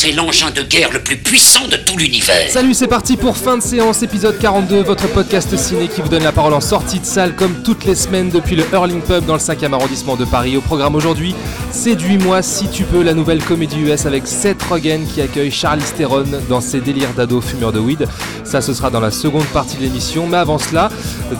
C'est l'engin de guerre le plus puissant de tout l'univers. Salut, c'est parti pour fin de séance, épisode 42, votre podcast ciné qui vous donne la parole en sortie de salle comme toutes les semaines depuis le Hurling Pub dans le 5e arrondissement de Paris. Au programme aujourd'hui, Séduis-moi si tu peux, la nouvelle comédie US avec Seth Rogen qui accueille Charlie Theron dans ses délires d'ado fumeur de weed. Ça, ce sera dans la seconde partie de l'émission. Mais avant cela,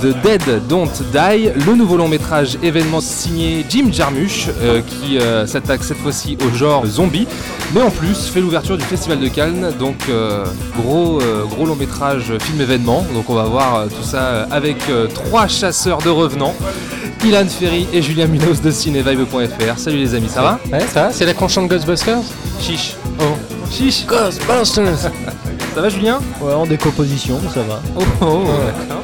The Dead Don't Die, le nouveau long métrage événement signé Jim Jarmusch euh, qui euh, s'attaque cette fois-ci au genre zombie, mais en plus fait l'ouverture du Festival de Cannes. Donc euh, gros, euh, gros long métrage film événement. Donc on va voir euh, tout ça euh, avec euh, trois chasseurs de revenants. Ilan Ferry et Julien Munoz de cinevibe.fr. Salut les amis, ça va? Ouais, ça va C'est la qu'on chante Ghostbusters? Chiche. Oh. Chiche. Ghostbusters Ça va Julien? Ouais, en décomposition, ça va. Oh, oh, oh, d'accord.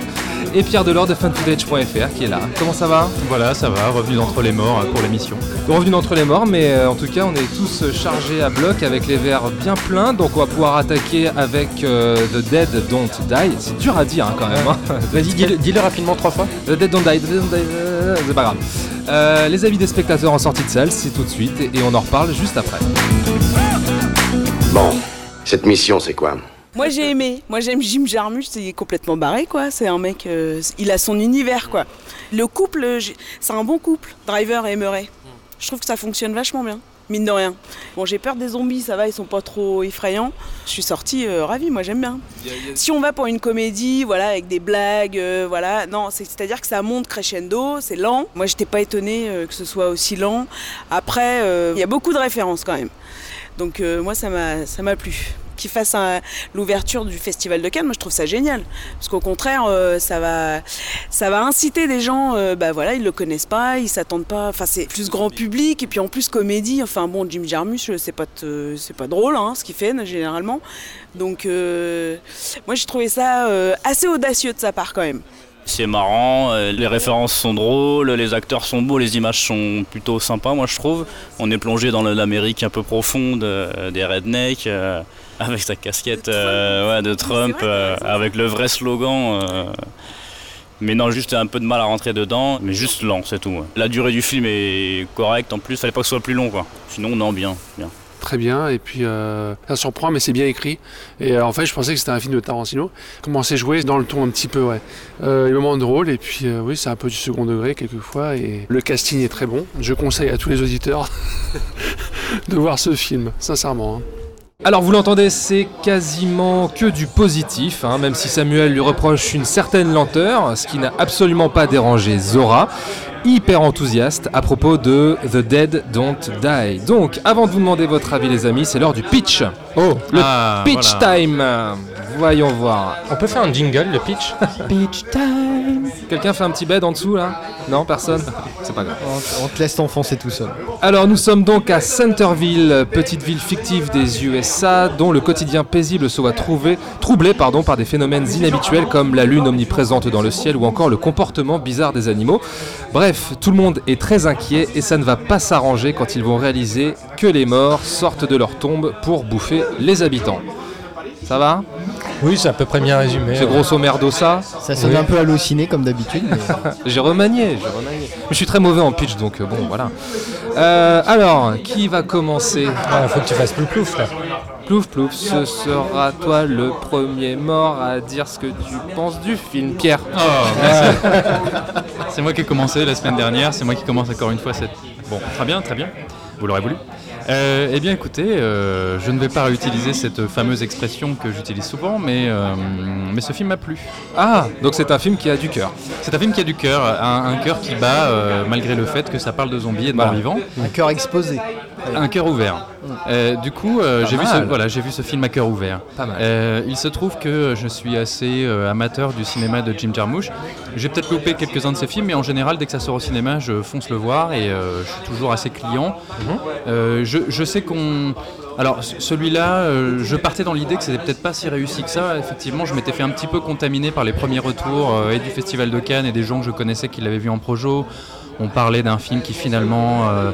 Et Pierre Delors de funfootage.fr qui est là. Comment ça va? Voilà, ça va, revenu d'entre les morts euh, pour l'émission. Revenu d'entre les morts, mais euh, en tout cas, on est tous chargés à bloc avec les verres bien pleins. Donc, on va pouvoir attaquer avec euh, The Dead Don't Die. C'est dur à dire hein, quand même. hein. Vas-y, dis-le dis-le rapidement trois fois. The Dead Don't Die, The Dead Don't Die, euh, c'est pas grave. Euh, les avis des spectateurs en sortie de salle, c'est tout de suite et on en reparle juste après. Bon, cette mission, c'est quoi? Moi j'ai aimé. Moi j'aime Jim Jarmusch, c'est complètement barré quoi. C'est un mec, euh, il a son univers quoi. Le couple, c'est un bon couple, Driver et Murray. Je trouve que ça fonctionne vachement bien, mine de rien. Bon j'ai peur des zombies, ça va, ils sont pas trop effrayants. Je suis sortie euh, ravie, moi j'aime bien. Si on va pour une comédie, voilà, avec des blagues, euh, voilà, non, c'est- c'est-à-dire que ça monte crescendo, c'est lent. Moi j'étais pas étonnée euh, que ce soit aussi lent. Après, il y a beaucoup de références quand même. Donc moi ça m'a plu. Qu'il fasse un- l'ouverture du festival de Cannes, moi je trouve ça génial. Parce qu'au contraire, euh, ça va ça va inciter des gens, euh, bah voilà, ils le connaissent pas, ils s'attendent pas. Enfin c'est plus grand public et puis en plus comédie. Enfin bon, Jim Jarmusch, c'est pas t- c'est pas drôle hein, ce qu'il fait généralement. Donc euh, moi j'ai trouvé ça euh, assez audacieux de sa part quand même. C'est marrant, euh, les références sont drôles, les acteurs sont beaux, les images sont plutôt sympas, moi je trouve. On est plongé dans l'Amérique un peu profonde euh, des rednecks, euh, avec sa casquette euh, ouais, de Trump, vrai, euh, avec le vrai slogan. euh, mais non, juste un peu de mal à rentrer dedans, mais juste lent, c'est tout. ouais. La durée du film est correcte en plus, fallait pas que ce soit plus long quoi. Sinon, non, bien, bien. très bien et puis euh, ça surprend mais c'est bien écrit et euh, en fait je pensais que c'était un film de Tarantino comment c'est joué dans le ton un petit peu ouais euh, les moments drôles et puis euh, oui c'est un peu du second degré quelquefois et le casting est très bon je conseille à tous les auditeurs de voir ce film sincèrement hein. Alors vous l'entendez, c'est quasiment que du positif, hein, même si Samuel lui reproche une certaine lenteur, ce qui n'a absolument pas dérangé Zora, hyper enthousiaste à propos de The Dead Don't Die. Donc, avant de vous demander votre avis les amis, c'est l'heure du pitch. Oh, Le Ah, pitch voilà. time Voyons voir. on peut faire un jingle, le pitch Beach time Quelqu'un fait un petit bed en dessous là? Non, personne? C'est pas grave. on, on te laisse t'enfoncer tout seul. Alors nous sommes donc à Centerville, petite ville fictive des USA dont le quotidien paisible se voit trouvé, troublé pardon, par des phénomènes inhabituels comme la lune omniprésente dans le ciel ou encore le comportement bizarre des animaux. Bref, tout le monde est très inquiet et ça ne va pas s'arranger quand ils vont réaliser que les morts sortent de leur tombe pour bouffer les habitants. Ça va? Oui, c'est à peu près bien résumé. C'est grosso merdo ça Ça sonne Oui. un peu halluciné comme d'habitude. mais- J'ai remanié, j'ai remanié. Mais je suis très mauvais en pitch donc euh, bon voilà. Euh, alors, qui va commencer Ah, faut que tu fasses plus plouf là. Plouf plouf, ce sera toi le premier mort à dire ce que tu penses du film. Pierre. Oh, merci. c'est moi qui ai commencé la semaine dernière, c'est moi qui commence encore une fois cette. Bon, très bien, très bien. Vous l'aurez voulu. Euh, eh bien, écoutez, euh, je ne vais pas réutiliser cette fameuse expression que j'utilise souvent, mais, euh, mais ce film m'a plu. Ah, donc c'est un film qui a du cœur. C'est un film qui a du cœur, un, un cœur qui bat euh, malgré le fait que ça parle de zombies et de Voilà. morts vivants. Un cœur exposé. Un cœur ouvert. Euh, du coup, euh, j'ai vu, ce, voilà, j'ai vu ce film à cœur ouvert. Pas mal. Euh, il se trouve que je suis assez euh, amateur du cinéma de Jim Jarmusch. J'ai peut-être loupé quelques-uns de ses films, mais en général, dès que ça sort au cinéma, je fonce le voir et euh, je suis toujours assez client. Euh, je, je sais qu'on. Alors, celui-là, euh, je partais dans l'idée que c'était peut-être pas si réussi que ça. Effectivement, je m'étais fait un petit peu contaminer par les premiers retours euh, et du Festival de Cannes et des gens que je connaissais qui l'avaient vu en projo. on parlait d'un film qui finalement euh,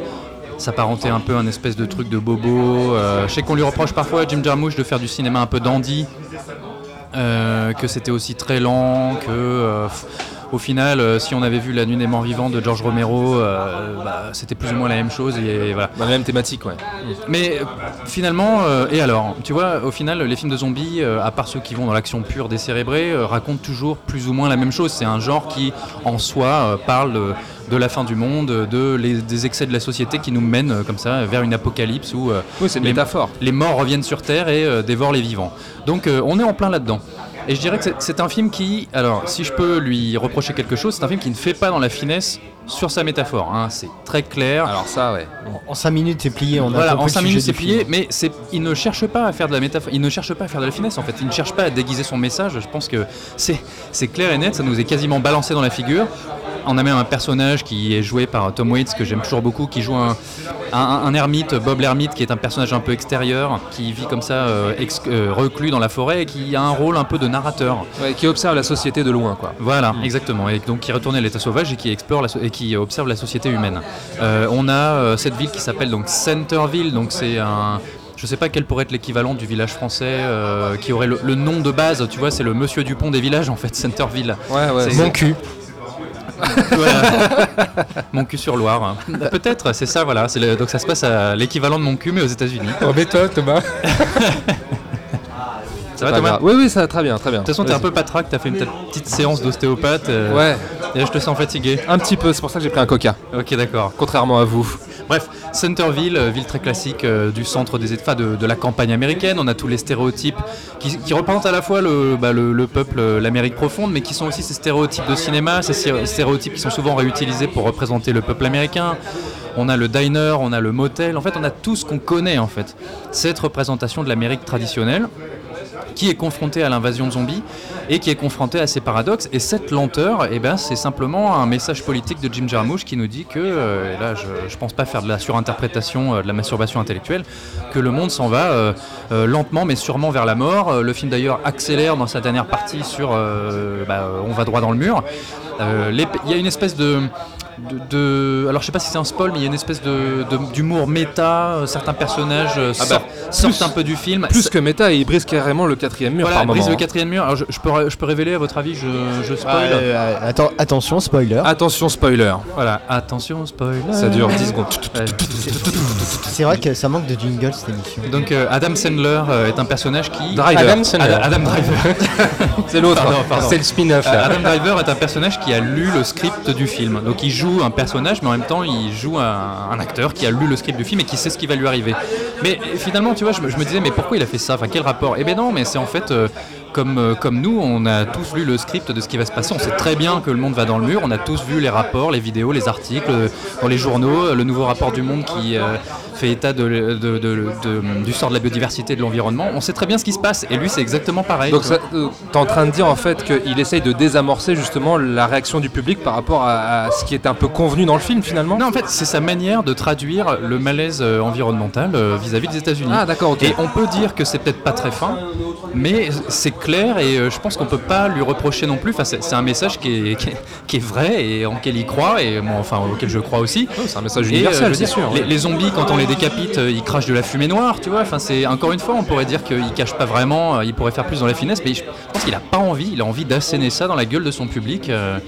s'apparentait un peu à un espèce de truc de bobo. Je sais qu'on lui reproche parfois à Jim Jarmusch de faire du cinéma un peu dandy, que c'était aussi très lent, que au final, euh, si on avait vu La Nuit des Morts Vivants de George Romero, euh, bah, c'était plus ou moins la même chose. Et, voilà. Bah, la même thématique, ouais. Mais euh, finalement, et alors, tu vois, au final, les films de zombies, à part ceux qui vont dans l'action pure décérébrée, racontent toujours plus ou moins la même chose. C'est un genre qui, en soi, parle de, de la fin du monde, de les- des excès de la société qui nous mènent comme ça vers une apocalypse où Oui, une les, métaphore. les morts reviennent sur Terre et dévorent les vivants. Donc on est en plein là-dedans. Et je dirais que c'est- un film qui, alors si je peux lui reprocher quelque chose, c'est un film qui ne fait pas dans la finesse sur sa métaphore. hein. C'est très clair. Alors ça, ouais. En 5 minutes, c'est plié. On a Voilà, en le 5 sujet minutes c'est plié, mais il ne cherche pas à faire de la métaphore, il ne cherche pas à faire de la finesse en fait, il ne cherche pas à déguiser son message, je pense que c'est clair et net, ça nous est quasiment balancé dans la figure. On a même un personnage qui est joué par Tom Waits, que j'aime toujours beaucoup, qui joue un, un, un ermite, Bob l'ermite, qui est un personnage un peu extérieur, qui vit comme ça, euh, ex- euh, reclus dans la forêt, et qui a un rôle un peu de narrateur. Ouais, qui observe la société de loin, quoi. Voilà, exactement. Et donc qui retourne à l'état sauvage et qui explore la so- et qui observe la société humaine. Euh, on a euh, cette ville qui s'appelle donc Centerville. Donc c'est un je sais pas quel pourrait être l'équivalent du village français euh, qui aurait le, le nom de base, tu vois, c'est le Monsieur Dupont des villages en fait, Centerville. Ouais, ouais. C'est- Mon cul. Mon cul sur Loire. hein. Peut-être, c'est ça, voilà. Le- donc ça se passe à l'équivalent de mon cul, mais aux États-Unis. Embête-toi, Thomas. Ça va, Thomas. Oui, oui, ça va très bien, très bien. De toute façon, t'es un peu patraque, t'as fait une petite séance d'ostéopathe. euh, Ouais, Et je te sens fatigué. un petit peu, c'est pour ça que j'ai pris un coca, Ok, d'accord. contrairement à vous. Bref, Centerville, euh, ville très classique euh, du centre des États, de, de la campagne américaine. On a tous les stéréotypes qui, représentent à la fois le, bah, le, le peuple, euh, l'Amérique profonde, mais qui sont aussi ces stéréotypes de cinéma, ces sté- stéréotypes qui sont souvent réutilisés pour représenter le peuple américain. On a le diner, on a le motel. En fait, on a tout ce qu'on connaît en fait. Cette représentation de l'Amérique traditionnelle qui est confronté à l'invasion zombie et qui est confronté à ces paradoxes. Et cette lenteur, eh ben, c'est simplement un message politique de Jim Jarmusch qui nous dit que, euh, et là je ne pense pas faire de la surinterprétation, euh, de la masturbation intellectuelle, que le monde s'en va euh, lentement mais sûrement vers la mort. Le film d'ailleurs accélère dans sa dernière partie sur bah, on va droit dans le mur. Il y a une espèce de, de, de- alors je sais pas si c'est un spoil, mais il y a une espèce de d'humour méta. euh, Certains personnages euh, Ah bah, sortent, plus- un peu du film. Plus que méta, il brise carrément le quatrième mur Voilà, par brise moment. le quatrième mur. Alors, je, je peux, ré- je peux révéler à votre avis, je, je spoil. Ah, euh, atten- attention, spoiler. Attention, spoiler. Voilà, attention, spoiler. Ça dure 10 secondes. C'est vrai que ça manque de jingle cette émission. Donc euh, Adam Sandler est un personnage qui. Driver. Adam Sandler. Adam, Adam Driver. C'est l'autre. Pardon, pardon. C'est le spin-off. Adam Driver est un personnage qui a lu le script du film. Donc il joue un personnage, mais en même temps il joue un, acteur qui a lu le script du film et qui sait ce qui va lui arriver. Mais finalement, tu vois, je, me- disais, mais pourquoi il a fait ça? Enfin, quel rapport? Eh ben non, mais c'est en fait. euh, comme, euh, comme nous, on a tous lu le script de ce qui va se passer. On sait très bien que le monde va dans le mur. On a tous vu les rapports, les vidéos, les articles euh, dans les journaux. Le nouveau rapport du monde qui fait état de, de- de- de- du sort de la biodiversité et de l'environnement. On sait très bien ce qui se passe. Et lui, c'est exactement pareil. Donc tu euh, t'es en train de dire en fait qu'il essaye de désamorcer justement la réaction du public par rapport à, à ce qui est un peu convenu dans le film finalement? Non, en fait, c'est sa manière de traduire le malaise euh, environnemental euh, vis-à-vis des États-Unis. Ah d'accord, ok. Et on peut dire que c'est peut-être pas très fin, mais c'est clair et je pense qu'on peut pas lui reprocher non plus. Enfin, c'est un message qui est, qui, est, qui est vrai et en lequel il croit et moi, enfin auquel je crois aussi. Oh, c'est un message Et, euh, universel, je veux c'est dire, sûr. Les, les zombies, quand on les décapite, euh, ils crachent de la fumée noire, tu vois. Enfin, c'est encore une fois, on pourrait dire qu'ils cachent pas vraiment. euh, il pourrait faire plus dans la finesse, mais je pense qu'il a pas envie. Il a envie d'asséner ça dans la gueule de son public. euh,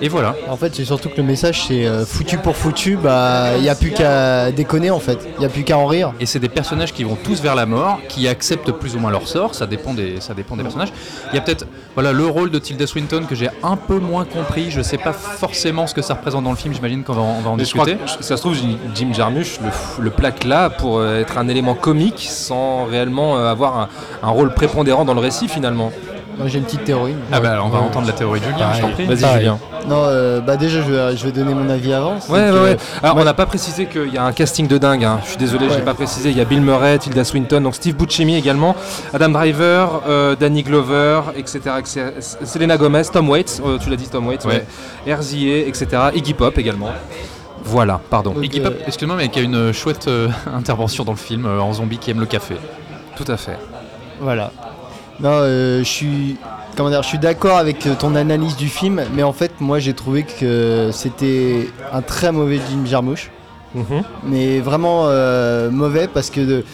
et voilà. En fait, c'est surtout que le message c'est foutu pour foutu, bah il y a plus qu'à déconner en fait, il y a plus qu'à en rire. Et c'est des personnages qui vont tous vers la mort, qui acceptent plus ou moins leur sort, ça dépend des, ça dépend des personnages. Il y a peut-être voilà, le rôle de Tilda Swinton que j'ai un peu moins compris, je sais pas forcément ce que ça représente dans le film, j'imagine qu'on va, en- on va en Mais je crois discuter. que ça se trouve Jim Jarmusch le, le plaque là pour euh, être un élément comique sans réellement euh, avoir un, un rôle prépondérant dans le récit finalement. Moi j'ai une petite théorie. Ah bah alors on va entendre la théorie de Julien, je t'en prie. Vas-y. Julien. Non, euh, bah déjà je vais, je vais donner mon avis avant. Ouais, ouais, ouais. Alors, on n'a pas précisé qu'il y a un casting de dingue. hein. Je suis désolé, je Ouais. n'ai pas précisé. Il y a Bill Murray, Tilda Swinton, donc Steve Buscemi également, Adam Driver, euh, Danny Glover, etc., etc. Selena Gomez, Tom Waits, euh, tu l'as dit, Tom Waits, Ouais. ouais. RZA, etc. Iggy Pop également. Voilà, pardon. Donc, euh, excuse-moi, mais qui a une chouette euh, intervention dans le film euh, en zombie qui aime le café. Tout à fait. Voilà. Non, euh, je suis comment dire, je suis d'accord avec ton analyse du film, mais en fait, moi, j'ai trouvé que c'était un très mauvais Jim Jarmusch. Mhm. mais vraiment euh, mauvais parce que de-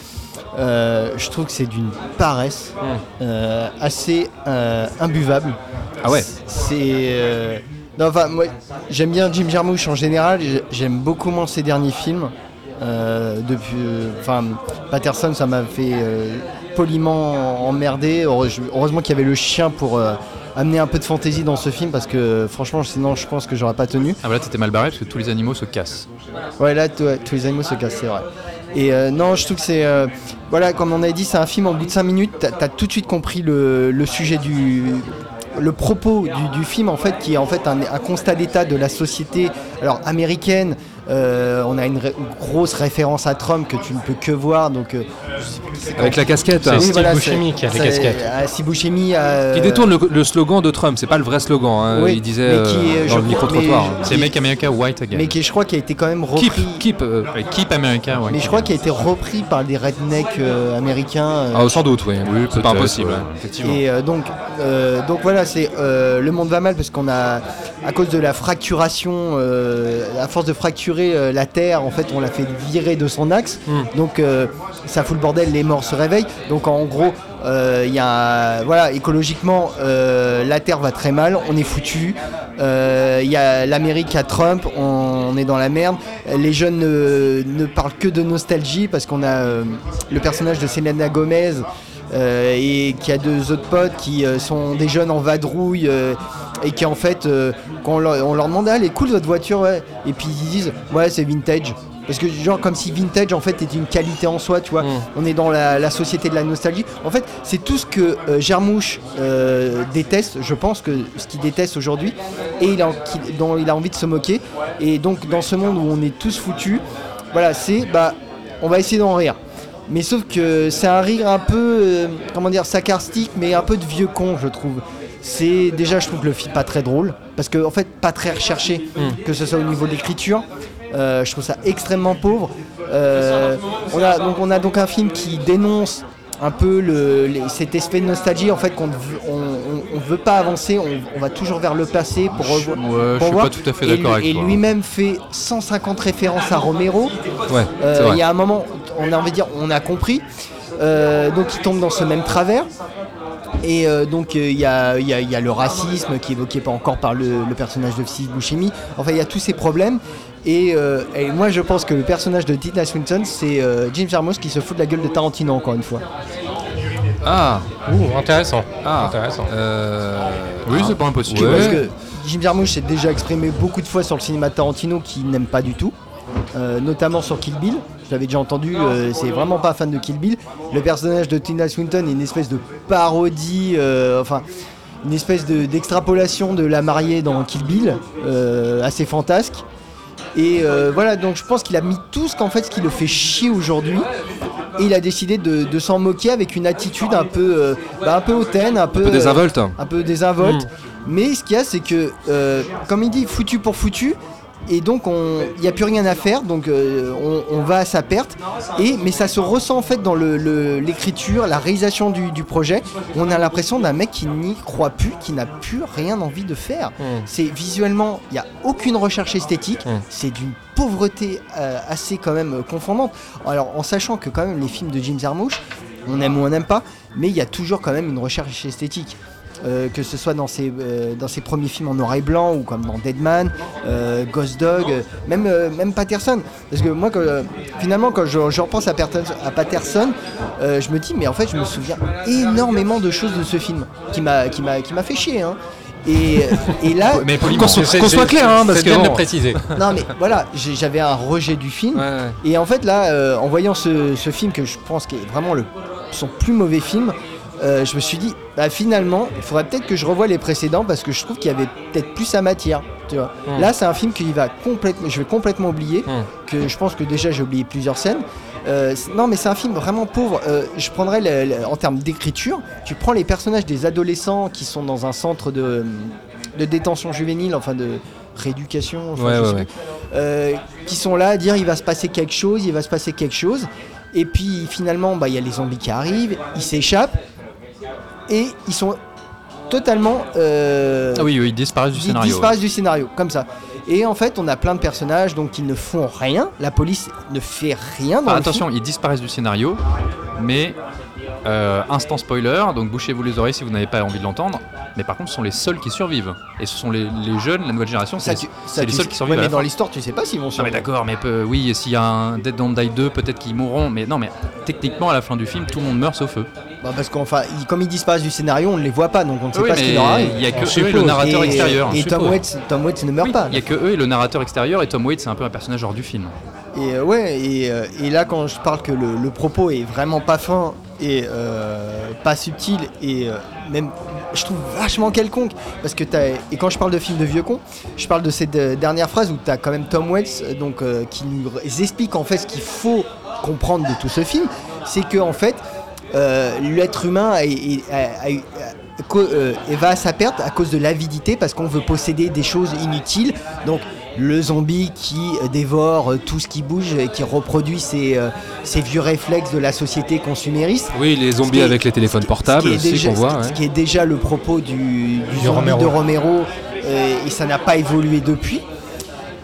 euh, je trouve que c'est d'une paresse euh, assez euh, imbuvable. Ah ouais. C'est. Non, enfin, moi, j'aime bien Jim Jarmusch en général. j'ai- J'aime beaucoup moins ses derniers films. Euh, depuis, euh, enfin, Patterson, ça m'a fait euh, poliment emmerder. Heure- Heureusement qu'il y avait le chien pour euh, amener un peu de fantaisie dans ce film parce que franchement, sinon, je pense que j'aurais pas tenu. Ah voilà, t'étais mal barré parce que tous les animaux se cassent. Ouais, là, tous les animaux se cassent, c'est vrai. Et euh, non, je trouve que c'est. euh, voilà, comme on a dit, c'est un film en bout de 5 minutes. T'as as tout de suite compris le, le sujet du. Le propos du, film, en fait, qui est en fait un, un constat d'état de la société alors américaine. Euh, on a une, ré- grosse référence à Trump que tu ne peux que voir. Donc, euh, Avec la casquette. C'est hein. Steve voilà, Buscemi c'est- qui a casquettes. ah, Steve Buscemi, euh, Qui détourne le, le slogan de Trump, c'est pas le vrai slogan. hein. Oui, Il disait mais qui euh, est- dans je le micro-trottoir. C'est Make America White Again. mais qui, je crois, qui a été quand même repris. Keep, keep. euh, Keep America White Mais je crois qu'il a été repris par des rednecks euh, américains. euh, Ah, sans doute, oui. Oui, c'est pas impossible. ouais. hein, effectivement. Et euh, donc, euh, donc voilà, c'est euh, le monde va mal parce qu'on a, à cause de la fracturation, euh, à force de fracturer euh, la Terre, en fait, on l'a fait virer de son axe. Donc, euh, ça fout le bordel, les morts se réveillent. Donc, en gros, euh, il y a, voilà, écologiquement, la Terre va très mal, on est foutu. Il y a l'Amérique à Trump, on, on est dans la merde. Les jeunes ne, ne parlent que de nostalgie parce qu'on a le personnage de Selena Gomez. Euh, et qui a deux autres potes qui euh, sont des jeunes en vadrouille euh, et qui en fait euh, quand on leur, on leur demande ah elle est cool votre voiture ouais. Et puis ils disent ouais c'est vintage. Parce que genre comme si vintage en fait était une qualité en soi tu vois. On est dans la, la société de la nostalgie. En fait c'est tout ce que euh, déteste je pense que ce qu'il déteste aujourd'hui. Et il a, qui- dont il a envie de se moquer. Et donc dans ce monde où on est tous foutus voilà c'est bah on va essayer d'en rire mais sauf que c'est un rire un peu, euh, comment dire, sarcastique, mais un peu de vieux con, je trouve. C'est déjà, je trouve le film pas très drôle, parce que en fait, pas très recherché, que ce soit au niveau de l'écriture. Euh, je trouve ça extrêmement pauvre. Euh, on, a, donc, on a donc un film qui dénonce un peu le, les- cet aspect de nostalgie, en fait, qu'on ne veut, on, on- on veut pas avancer, on, on va toujours vers le passé pour revoir. Ouais, je pour suis voir. pas tout à fait Et d'accord avec Et lui-même fait 150 références à Romero. Ouais, Euh, Il y a un moment, on a envie de dire, on a compris. Euh, donc il tombe dans ce même travers. Et euh, donc euh, il y, a, il y a- il y a le racisme qui est évoqué pas encore par le, le personnage de Steve Buscemi. Enfin il y a tous ces problèmes. Et, euh, et moi je pense que le personnage de Tilda Swinton c'est euh, Jim Jarmusch qui se fout de la gueule de Tarantino encore une fois. Ah, Ouh, intéressant. ah. Intéressant. Euh, Oui, c'est pas impossible. Ouais. Parce que Jim Jarmusch s'est déjà exprimé beaucoup de fois sur le cinéma de Tarantino qu'il n'aime pas du tout, euh, notamment sur Kill Bill. Je l'avais déjà entendu, euh, c'est vraiment pas fan de Kill Bill. Le personnage de Tina Swinton est une espèce de parodie, euh, enfin une espèce de- d'extrapolation de la mariée dans Kill Bill, assez fantasque. Et voilà, donc je pense qu'il a mis tout ce qu'en fait ce qui le fait chier aujourd'hui. Et il a décidé de, de s'en moquer avec une attitude un peu, bah, un peu hautaine, un peu, un peu désinvolte. un peu désinvolte. Mais ce qu'il y a, c'est que, comme il dit, foutu pour foutu. Et donc, on- il n'y a plus rien à faire, donc euh, on, on va à sa perte. Et, mais ça se ressent en fait dans le- le- l'écriture, la réalisation du, du projet. On a l'impression d'un mec qui n'y croit plus, qui n'a plus rien envie de faire. C'est visuellement, il n'y a aucune recherche esthétique. Mm. C'est d'une pauvreté euh, assez quand même euh, confondante. Alors, en sachant que quand même les films de Jim Jarmusch, on aime ou on n'aime pas, mais il y a toujours quand même une recherche esthétique. Euh, que ce soit dans ses, euh, dans ses premiers films en noir et blanc ou comme dans Deadman, euh, Ghost Dog, euh, même, même Patterson. Parce que moi, quand, finalement, quand je, je repense à, Patterson, à Patterson je me dis, mais en fait, je me souviens énormément de choses de ce film qui m'a fait chier. hein. Et, et là, Mais. Qu'on soit, clair, hein, parce que bien de bon. le préciser. non mais voilà, j'avais un rejet du film. Ouais, ouais. Et en fait, là, euh, en voyant ce, ce film que je pense qui est vraiment le, son plus mauvais film, euh, je me suis dit, bah, finalement, il faudrait peut-être que je revoie les précédents parce que je trouve qu'il y avait peut-être plus à matière. Tu vois. Mm. Là, c'est un film va complètement, je vais complètement oublier, Mm. que je pense que déjà j'ai oublié plusieurs scènes. Euh, non, mais c'est un film vraiment pauvre. Euh, je prendrais le- le- en termes d'écriture, tu prends les personnages des adolescents qui sont dans un centre de, de détention juvénile, enfin de rééducation, enfin, Ouais, je ouais, sais ouais. euh, qui sont là à dire il va se passer quelque chose, il va se passer quelque chose. Et puis finalement, bah, il y a les zombies qui arrivent, ils s'échappent et ils sont totalement. euh, Ah oui, oui, ils disparaissent du ils scénario. disparaissent du scénario, comme ça. Et en fait, on a plein de personnages donc qui ne font rien. La police ne fait rien dans Ah, le attention, film. ils disparaissent du scénario, mais euh, instant spoiler, donc bouchez-vous les oreilles si vous n'avez pas envie de l'entendre. Mais par contre, ce sont les seuls qui survivent. Et ce sont les, les jeunes, la nouvelle génération, c'est les tu seuls qui survivent. ouais, mais dans l'histoire, tu sais pas s'ils vont Non mais survivre. d'accord, mais peu- oui, et s'il y a un Dead Don't Die 2, peut-être qu'ils mourront, mais non, mais techniquement à la fin du film, tout le monde meurt sauf eux. Bah, parce qu'enfin, comme ils disparaissent du scénario, on ne les voit pas, donc on ne sait Oui, pas ce qui mais leur arrive. il y a que eux et le narrateur et, extérieur. Et on Tom. Waits, Tom Waits ne meurt Oui, pas. Il y a que eux et le narrateur extérieur, et Tom Waits c'est un peu un personnage hors du film. Et euh, ouais, et, euh, et là quand je parle que le, le propos est vraiment pas fin et euh, pas subtil et euh, même je trouve vachement quelconque parce que t'as et quand je parle de film de vieux con, je parle de cette euh, dernière phrase où t'as quand même Tom Waits euh, donc euh, qui nous r- explique en fait ce qu'il faut comprendre de tout ce film, c'est que en fait euh, l'être humain a- est- a- a- a- co- euh, va à sa perte à cause de l'avidité parce qu'on veut posséder des choses inutiles. Donc le zombie qui dévore tout ce qui bouge et qui reproduit ses, euh, ses vieux réflexes de la société consumériste. Oui, les zombies est- avec les téléphones portables qui est aussi déjà, qu'on voit. ce ouais. qui est déjà le propos du, du zombie Romero. de Romero et ça n'a pas évolué depuis.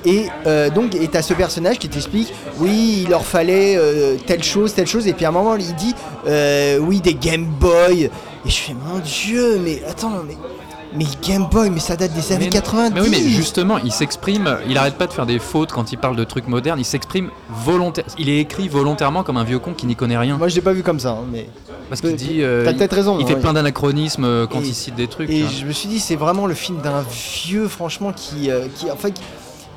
Et euh, donc, et t'as ce personnage qui t'explique, oui, il leur fallait euh, telle chose, telle chose, et puis à un moment, il dit, euh, oui, des Game Boy. Et je fais, mon Dieu, mais attends, mais, mais Game Boy, mais ça date des années Mais- 90. Mais oui, mais justement, il s'exprime, il arrête pas de faire des fautes quand il parle de trucs modernes, il s'exprime volontairement. Il est écrit volontairement comme un vieux con qui n'y connaît rien. Moi, je l'ai pas vu comme ça, hein, mais. Parce qu'il dit. euh, T'as peut-être raison. Il hein, fait plein d'anachronismes quand Et- il cite des trucs. Et je me suis dit, c'est vraiment le film d'un vieux, franchement, qui, euh, qui, enfin,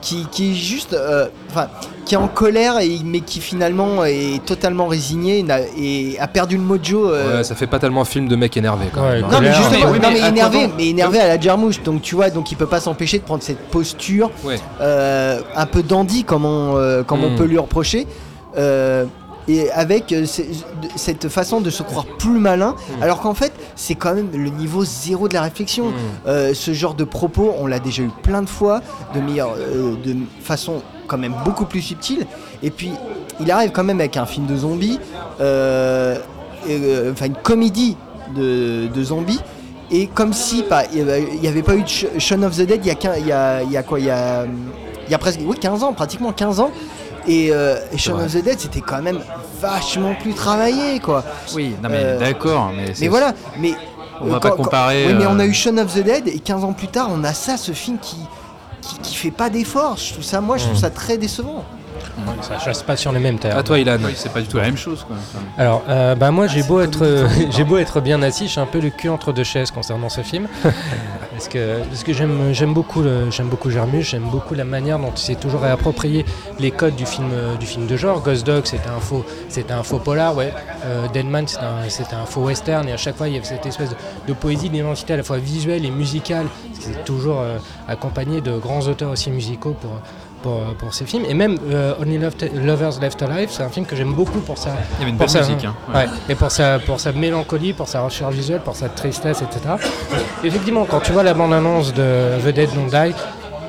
qui, qui est juste, euh, enfin, qui est en colère, et, mais qui finalement est totalement résigné et a perdu le mojo. euh, Ouais, ça fait pas tellement film de mec énervé quand Ouais, même. hein. non mais colère, justement, mais oui, non, mais mais à quoi énervé, mais énervé à la Jarmouche, donc tu vois, donc il peut pas s'empêcher de prendre cette posture Ouais. euh, un peu dandy comme on, euh, comme on Mm. peut lui reprocher. euh, et avec euh, cette façon de se croire plus malin, Mm. alors qu'en fait c'est quand même le niveau zéro de la réflexion. Mm. Euh, ce genre de propos, on l'a déjà eu plein de fois, de, meilleure, euh, de façon quand même beaucoup plus subtile. Et puis il arrive quand même avec un film de zombies, euh, enfin une comédie de, de zombies. Et comme si pas, il n'y avait pas eu de Sh- Shaun of the Dead il y a, quin- il y a, il y a quoi il y a, il y a presque oui, 15 ans, pratiquement 15 ans. Et, euh, et Shaun of the Dead, c'était quand même vachement plus travaillé, quoi. Oui, non mais Euh, d'accord, mais. Mais voilà, mais. On va pas comparer, Oui, mais on a euh, eu Shaun of the Dead et 15 ans plus tard, on a ça, ce film qui. Qui, qui fait pas d'efforts, je trouve ça, moi je trouve Mm. ça très décevant. Ça chasse pas sur les mêmes terres. À toi, Ilan. Oui, c'est pas du tout la même chose quoi. Alors, euh, bah moi j'ai beau être, j'ai beau être bien assis, j'ai un peu le cul entre deux chaises concernant ce film, parce que parce que j'aime j'aime beaucoup le- j'aime beaucoup Jarmusch, j'aime beaucoup la manière dont il s'est toujours réapproprié les codes du film euh, du film de genre. Ghost Dog c'était un faux c'était un faux polar, ouais. Euh, Deadman c'était un, c'était un faux western et à chaque fois il y avait cette espèce de, de poésie d'identité à la fois visuelle et musicale, que c'est toujours euh, accompagné de grands auteurs aussi musicaux pour pour, pour ces films et même euh, Only Love- Lovers Left Alive c'est un film que j'aime beaucoup pour sa Il y avait une pour belle sa- musique. Hein. Ouais, et pour sa, pour sa mélancolie, pour sa recherche visuelle, pour sa tristesse, etc. Effectivement, quand tu vois la bande-annonce de The Dead Don't Die,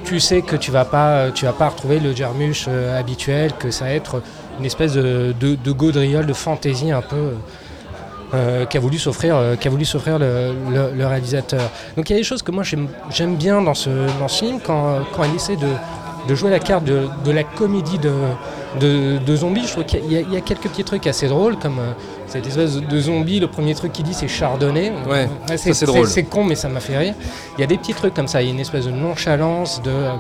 tu sais que tu vas pas, tu vas pas retrouver le Jarmusch euh, habituel, que ça va être une espèce de, de, de gaudriole, de fantaisie un peu euh, qu'a voulu s'offrir, euh, qu'a voulu s'offrir le, le- le réalisateur. Donc il y a des choses que moi j'aime, bien dans ce, dans ce film quand, quand il essaie de, de jouer la carte de, de la comédie de, de, de zombies. Je trouve qu'il y y a quelques petits trucs assez drôles comme euh, cette espèce de zombie. Le premier truc qu'il dit c'est chardonnay. Ouais, c'est, drôle. c'est con mais ça m'a fait rire. Il y a des petits trucs comme ça. Il y a une espèce de nonchalance, de euh,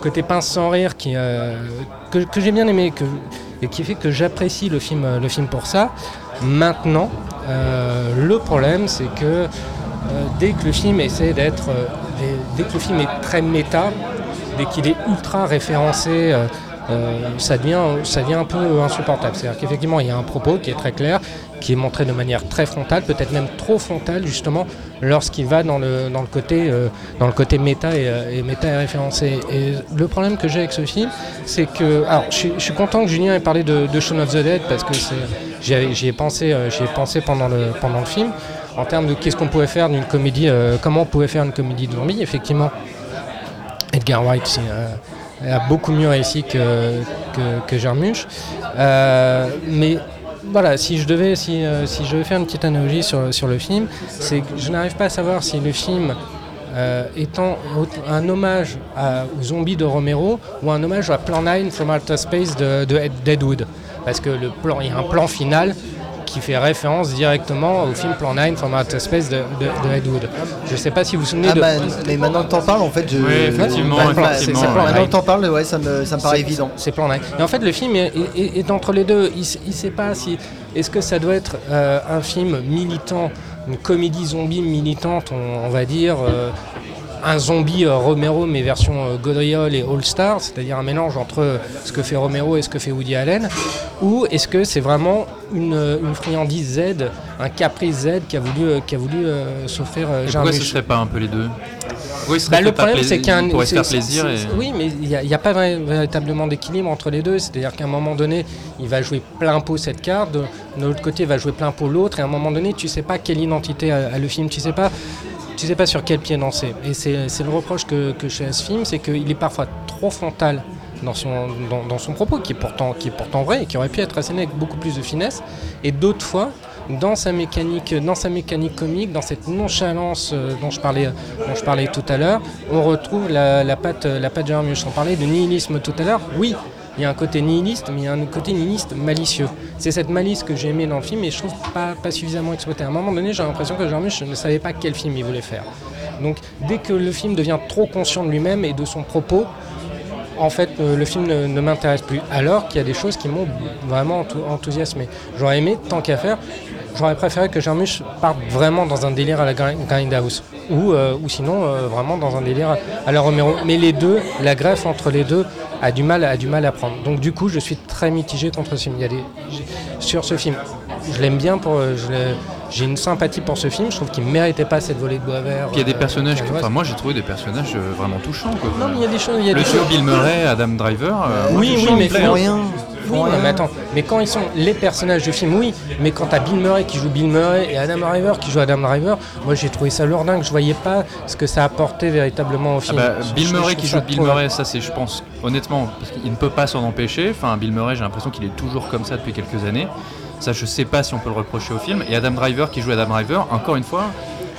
côté pince sans rire qui, euh, que, que j'ai bien aimé que, et qui fait que j'apprécie le film, le film pour ça. Maintenant, le problème c'est que dès que le film essaie d'être, dès que le film est très méta, dès qu'il est ultra référencé, euh, euh, ça, devient, ça devient un peu insupportable. C'est-à-dire qu'effectivement, il y a un propos qui est très clair, qui est montré de manière très frontale, peut-être même trop frontale, justement, lorsqu'il va dans le, dans le, côté, euh, dans le côté méta et, méta et référencé. Et le problème que j'ai avec ce film, c'est que. Alors, je suis, content que Julien ait parlé de, de Shaun of the Dead, parce que j'y ai, pensé, ai pensé pendant, le, pendant le film, en termes de qu'est-ce qu'on pouvait faire d'une comédie, comment on pouvait faire une comédie de zombie. Effectivement, Edgar euh, a beaucoup mieux réussi que, que, que. Euh, mais voilà, si je devais, euh, si je devais faire une petite analogie sur, sur le film, c'est que je n'arrive pas à savoir si le film euh, étant un hommage aux zombies de Romero ou un hommage à Plan 9 from Outer Space de, de Deadwood. Parce que le plan, il y a un plan final qui fait référence directement au film Plan 9 from Outer Space de, de, de Ed Wood. Je ne sais pas si vous vous souvenez Ah de... bah, mais maintenant que t'en parles, en fait, je. Oui, effectivement, Bah, bah, effectivement. Maintenant que t'en parles, ouais, ça me, ça me paraît C'est- évident. C'est plan 9. Et en fait, le film est, est- est entre les deux. Il ne sait pas si. Est-ce que ça doit être euh, un film militant, une comédie zombie militante, on, on va dire. euh, un zombie euh, Romero, mais version euh, Gaudriol et All Star, c'est-à-dire un mélange entre euh, ce que fait Romero et ce que fait Woody Allen, ou est-ce que c'est vraiment une, une friandise Z, un caprice Z qui a voulu, qui a voulu euh, s'offrir euh, pourquoi ce serait pas un peu les deux? Se bah, le problème, c'est qu'il pourrait se faire plaisir et- Oui, mais il n'y a, pas véritablement d'équilibre entre les deux. C'est-à-dire qu'à un moment donné, il va jouer plein pot cette carte, de, de l'autre côté, il va jouer plein pot l'autre, et à un moment donné, tu sais pas quelle identité a, a le film, tu sais pas. Tu sais pas sur quel pied danser. Et c'est le reproche que, que je fais à ce film, c'est qu'il est parfois trop frontal dans son, dans, son propos, qui est, pourtant, qui est pourtant vrai et qui aurait pu être asséné avec beaucoup plus de finesse. Et d'autres fois, dans sa mécanique, dans sa mécanique comique, dans cette nonchalance euh, dont je parlais, dont je parlais tout à l'heure, on retrouve la, la patte, la patte Jarmusch. On parlait de nihilisme tout à l'heure. Oui, il y a un côté nihiliste, mais il y a un côté nihiliste malicieux. C'est cette malice que j'ai aimée dans le film, et je trouve pas, suffisamment exploitée. À un moment donné, j'ai l'impression que Jarmusch ne savait pas quel film il voulait faire. Donc, dès que le film devient trop conscient de lui-même et de son propos, en fait, euh, le film ne, m'intéresse plus. Alors qu'il y a des choses qui m'ont vraiment enthou- enthousiasmé. J'aurais aimé, tant qu'à faire, j'aurais préféré que Jarmusch parte vraiment dans un délire à la Grind- Grindhouse. Ou, euh, ou sinon, euh, vraiment dans un délire à la Romero. Mais les deux, la greffe entre les deux a du mal, a du mal à prendre. Donc du coup, je suis très mitigé contre ce film. Il y a des, sur ce film, je l'aime bien pour, euh, je l'ai- j'ai une sympathie pour ce film. Je trouve qu'il ne méritait pas cette volée de bois vert. Puis il y a des euh, personnages, que- chinoise. enfin moi j'ai trouvé des personnages euh, vraiment touchants. Quoi. Non, mais il y a des choses. il y a le des duo choses- Bill Murray, Adam Driver. euh, oui, oui, mais plaît, Oui, non, mais attends, mais quand ils sont les personnages du film, oui, mais quand t'as Bill Murray qui joue Bill Murray et Adam Driver qui joue Adam Driver, moi j'ai trouvé ça lourdingue, je voyais pas ce que ça apportait véritablement au Ah film. bah, Bill je- Murray je qui joue Bill trop- Murray, ça c'est, je pense, honnêtement, parce qu'il ne peut pas s'en empêcher. Enfin, Bill Murray, j'ai l'impression qu'il est toujours comme ça depuis quelques années. Ça, je sais pas si on peut le reprocher au film. Et Adam Driver qui joue Adam Driver, encore une fois,